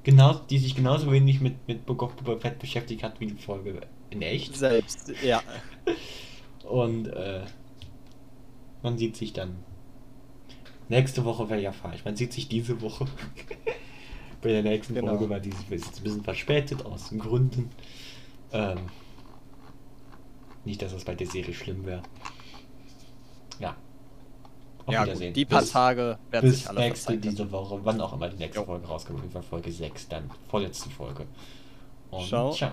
genau, die sich genauso wenig mit, mit Book of Boba Fett beschäftigt hat wie die Folge in echt. Selbst, ja. Und äh, man sieht sich dann nächste Woche wäre ja falsch. Man sieht sich diese Woche bei der nächsten Genau. Folge, weil die ist jetzt ein bisschen verspätet aus Gründen. Ähm, nicht, dass das bei der Serie schlimm wäre. Ja. Auf Ja, Wiedersehen. gut, die paar Bis- Tage werden sich bis alle nächste diese Woche, wann auch immer die nächste Jo. Folge rauskommt, auf jeden Fall Folge 6, dann vorletzte Folge. Und Ciao. ciao.